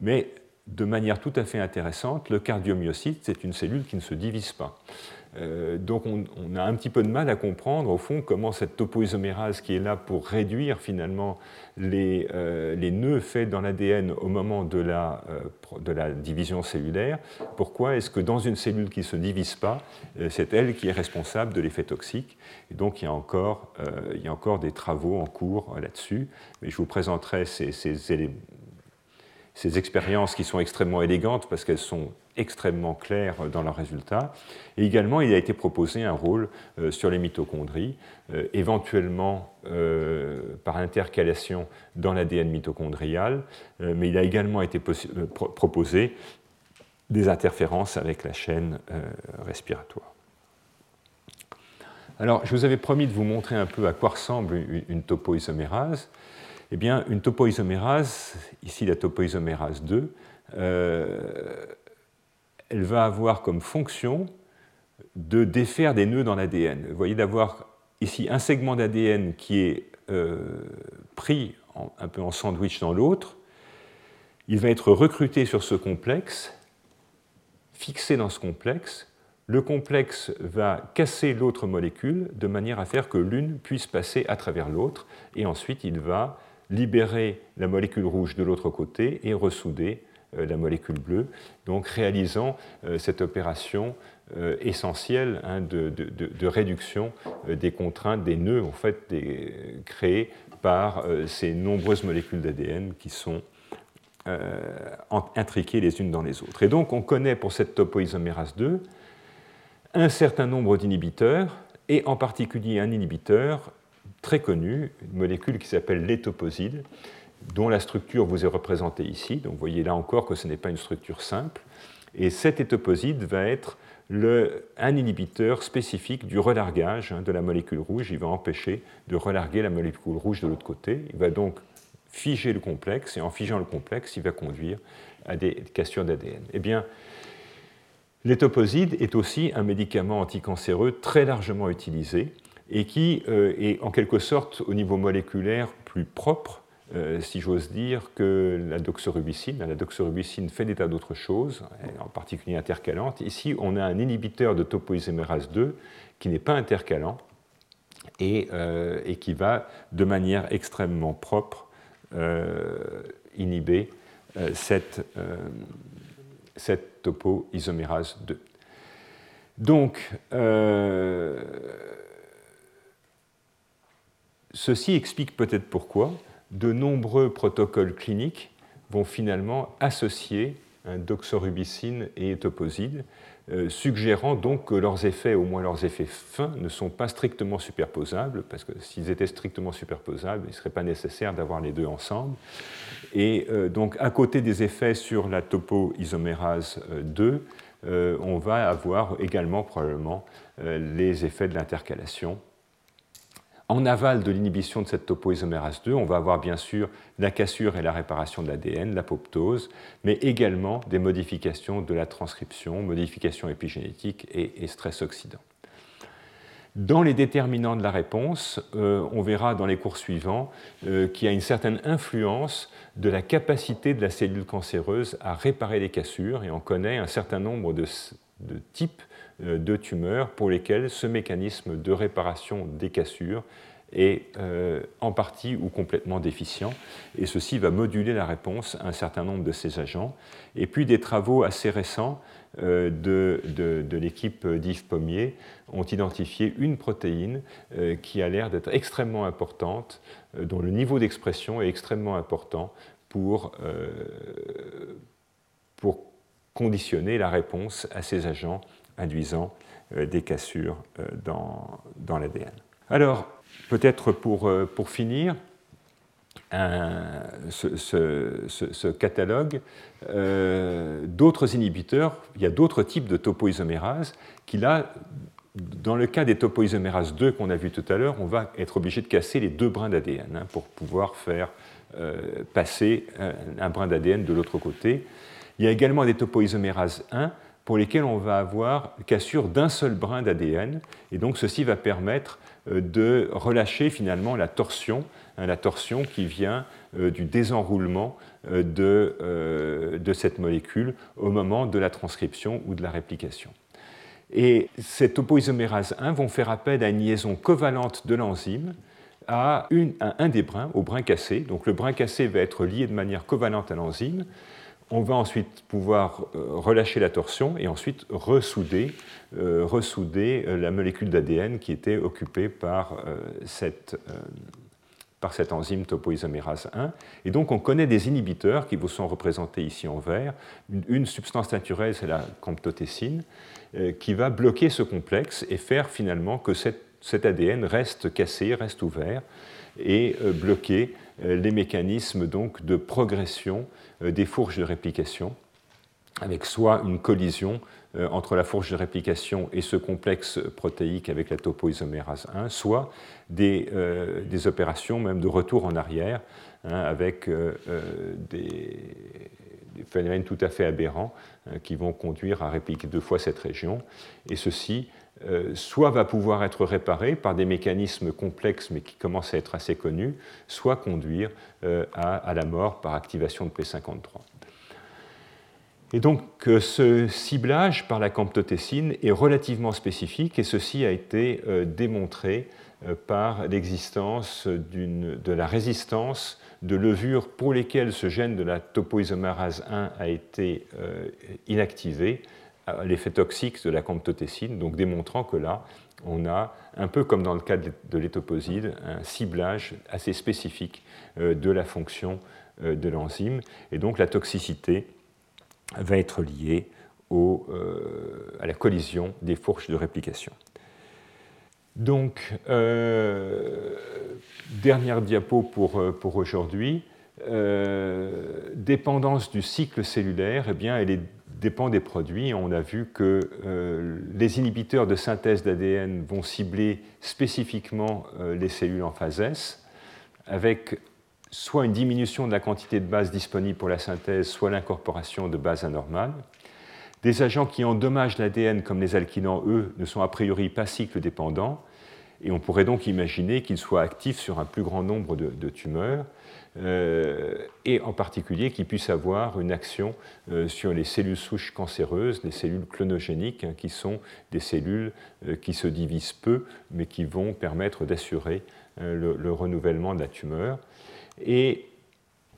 Mais de manière tout à fait intéressante, le cardiomyocyte, c'est une cellule qui ne se divise pas. Euh, donc on, a un petit peu de mal à comprendre au fond comment cette topoisomérase qui est là pour réduire finalement les, euh, nœuds faits dans l'ADN au moment de la, euh, de la division cellulaire, pourquoi est-ce que dans une cellule qui ne se divise pas, c'est elle qui est responsable de l'effet toxique? Et donc il y, a encore, des travaux en cours là-dessus, mais je vous présenterai ces, ces éléments ces expériences qui sont extrêmement élégantes parce qu'elles sont extrêmement claires dans leurs résultats. Et également, il a été proposé un rôle euh, sur les mitochondries, euh, éventuellement euh, par intercalation dans l'ADN mitochondrial, mais il a également été proposé des interférences avec la chaîne respiratoire. Alors, je vous avais promis de vous montrer un peu à quoi ressemble une topoisomérase. Eh bien, une topoisomérase, ici la topoisomérase 2, euh, elle va avoir comme fonction de défaire des nœuds dans l'ADN. Vous voyez d'avoir ici un segment d'ADN qui est euh, pris un peu en sandwich dans l'autre. Il va être recruté sur ce complexe, fixé dans ce complexe. Le complexe va casser l'autre molécule de manière à faire que l'une puisse passer à travers l'autre, et ensuite il va libérer la molécule rouge de l'autre côté et ressouder euh, la molécule bleue, donc réalisant euh, cette opération euh, essentielle hein, de, réduction des contraintes, des nœuds en fait, créés par ces nombreuses molécules d'ADN qui sont intriquées les unes dans les autres. Et donc on connaît pour cette topoisomérase 2 un certain nombre d'inhibiteurs, et en particulier un inhibiteur très connue, une molécule qui s'appelle l'étoposide, dont la structure vous est représentée ici. Donc vous voyez là encore que ce n'est pas une structure simple. Et cet étoposide va être un inhibiteur spécifique du relargage hein, de la molécule rouge. Il va empêcher de relarguer la molécule rouge de l'autre côté. Il va donc figer le complexe, et en figeant le complexe, il va conduire à des cassures d'ADN. Eh bien, l'étoposide est aussi un médicament anticancéreux très largement utilisé et qui euh, est en quelque sorte au niveau moléculaire plus propre, euh, si j'ose dire, que la doxorubicine. La doxorubicine fait des tas d'autres choses, en particulier intercalantes. Ici, on a un inhibiteur de topoisomérase 2 qui n'est pas intercalant et, euh, qui va de manière extrêmement propre inhiber cette, cette topoisomérase 2. Donc, Ceci explique peut-être pourquoi de nombreux protocoles cliniques vont finalement associer un doxorubicine et étoposide, euh, suggérant donc que leurs effets, au moins leurs effets fins, ne sont pas strictement superposables, parce que s'ils étaient strictement superposables, il ne serait pas nécessaire d'avoir les deux ensemble. Et euh, donc, à côté des effets sur la topoisomérase 2, euh, on va avoir également probablement les effets de l'intercalation en aval de l'inhibition de cette topoisomérase 2, on va avoir bien sûr la cassure et la réparation de l'ADN, l'apoptose, mais également des modifications de la transcription, modifications épigénétiques et, stress oxydant. Dans les déterminants de la réponse, euh, on verra dans les cours suivants euh, qu'il y a une certaine influence de la capacité de la cellule cancéreuse à réparer les cassures, et on connaît un certain nombre de types de tumeurs pour lesquelles ce mécanisme de réparation des cassures est euh, en partie ou complètement déficient, et ceci va moduler la réponse à un certain nombre de ces agents. Et puis des travaux assez récents euh, de, l'équipe d'Yves Pommier ont identifié une protéine qui a l'air d'être extrêmement importante, dont le niveau d'expression est extrêmement important pour, pour conditionner la réponse à ces agents induisant euh, des cassures euh, dans, dans l'ADN. Alors, peut-être pour, euh, pour finir, ce, catalogue d'autres inhibiteurs, il y a d'autres types de topoisomérases qui là, dans le cas des topoisomérases 2 qu'on a vu tout à l'heure, on va être obligé de casser les deux brins d'ADN hein, pour pouvoir faire passer un brin d'ADN de l'autre côté. Il y a également des topoisomérases 1 pour lesquels on va avoir cassure d'un seul brin d'ADN. Et donc ceci va permettre euh, de relâcher finalement la torsion, hein, la torsion qui vient euh, du désenroulement euh, de, de cette molécule au moment de la transcription ou de la réplication. Et ces topoisomérase 1 vont faire appel à une liaison covalente de l'enzyme à, un des brins, au brin cassé. Donc le brin cassé va être lié de manière covalente à l'enzyme. On va ensuite pouvoir euh, relâcher la torsion et ensuite ressouder, euh, euh, la molécule d'ADN qui était occupée par cette enzyme topoisomérase 1. Et donc on connaît des inhibiteurs qui vous sont représentés ici en vert. Une, substance naturelle, c'est la camptotécine, qui va bloquer ce complexe et faire finalement que cet ADN reste cassé, reste ouvert et bloquer les mécanismes donc de progression des fourches de réplication, avec soit une collision entre la fourche de réplication et ce complexe protéique avec la topoisomérase 1, soit des, opérations même de retour en arrière, hein, avec des, phénomènes tout à fait aberrants hein, qui vont conduire à répliquer deux fois cette région, et ceci euh, soit va pouvoir être réparé par des mécanismes complexes mais qui commencent à être assez connus, soit conduire euh, à, la mort par activation de P53. Et donc euh, ce ciblage par la camptotécine est relativement spécifique et ceci a été démontré par l'existence de la résistance de levures pour lesquelles ce gène de la topoisomerase 1 a été inactivé l'effet toxique de la camptotécine, donc démontrant que là, on a, un peu comme dans le cas de l'étoposide, un ciblage assez spécifique euh, de la fonction euh, de l'enzyme. Et donc la toxicité va être liée euh, à la collision des fourches de réplication. Donc, dernière diapo pour, pour aujourd'hui. dépendance du cycle cellulaire, eh bien, elle est dépend des produits. On a vu que euh, les inhibiteurs de synthèse d'ADN vont cibler spécifiquement euh, les cellules en phase S, avec soit une diminution de la quantité de base disponible pour la synthèse, soit l'incorporation de bases anormales. Des agents qui endommagent l'ADN, comme les alkylants, eux, ne sont a priori pas cycle dépendants, et on pourrait donc imaginer qu'ils soient actifs sur un plus grand nombre de tumeurs. Euh, et en particulier qui puisse avoir une action euh, sur les cellules souches cancéreuses, les cellules clonogéniques, hein, qui sont des cellules euh, qui se divisent peu, mais qui vont permettre d'assurer le, renouvellement de la tumeur. Et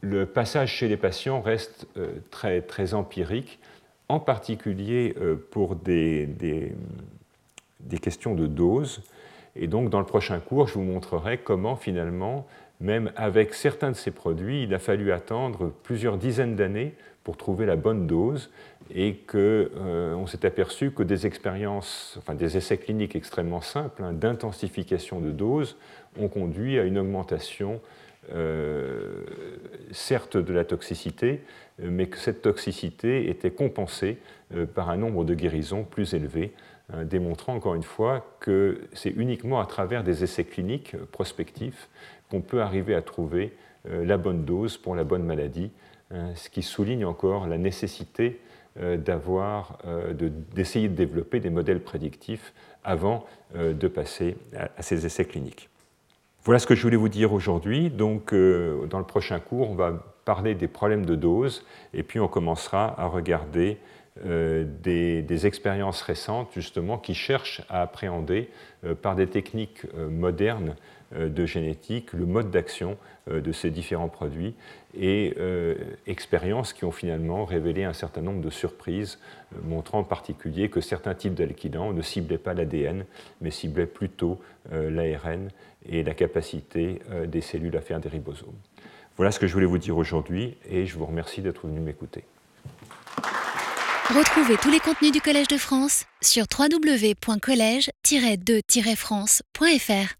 le passage chez les patients reste très, très empirique, en particulier pour des, des, des questions de dose. Et donc, dans le prochain cours, je vous montrerai comment finalement même avec certains de ces produits, il a fallu attendre plusieurs dizaines d'années pour trouver la bonne dose et qu'on euh, s'est aperçu que des expériences, enfin des essais cliniques extrêmement simples hein, d'intensification de dose ont conduit à une augmentation euh, certes de la toxicité, mais que cette toxicité était compensée euh, par un nombre de guérisons plus élevé, hein, démontrant encore une fois que c'est uniquement à travers des essais cliniques prospectifs qu'on peut arriver à trouver euh, la bonne dose pour la bonne maladie, hein, ce qui souligne encore la nécessité euh, euh, d'essayer de, développer des modèles prédictifs avant de passer à, ces essais cliniques. Voilà ce que je voulais vous dire aujourd'hui. Donc, dans le prochain cours, on va parler des problèmes de dose et puis on commencera à regarder des, expériences récentes justement qui cherchent à appréhender par des techniques modernes de génétique, le mode d'action euh, de ces différents produits et euh, expériences qui ont finalement révélé un certain nombre de surprises, montrant en particulier que certains types d'alkylants ne ciblaient pas l'ADN, mais ciblaient plutôt l'ARN et la capacité des cellules à faire des ribosomes. Voilà ce que je voulais vous dire aujourd'hui et je vous remercie d'être venu m'écouter. Retrouvez tous les contenus du Collège de France sur www.colège-2-france.fr.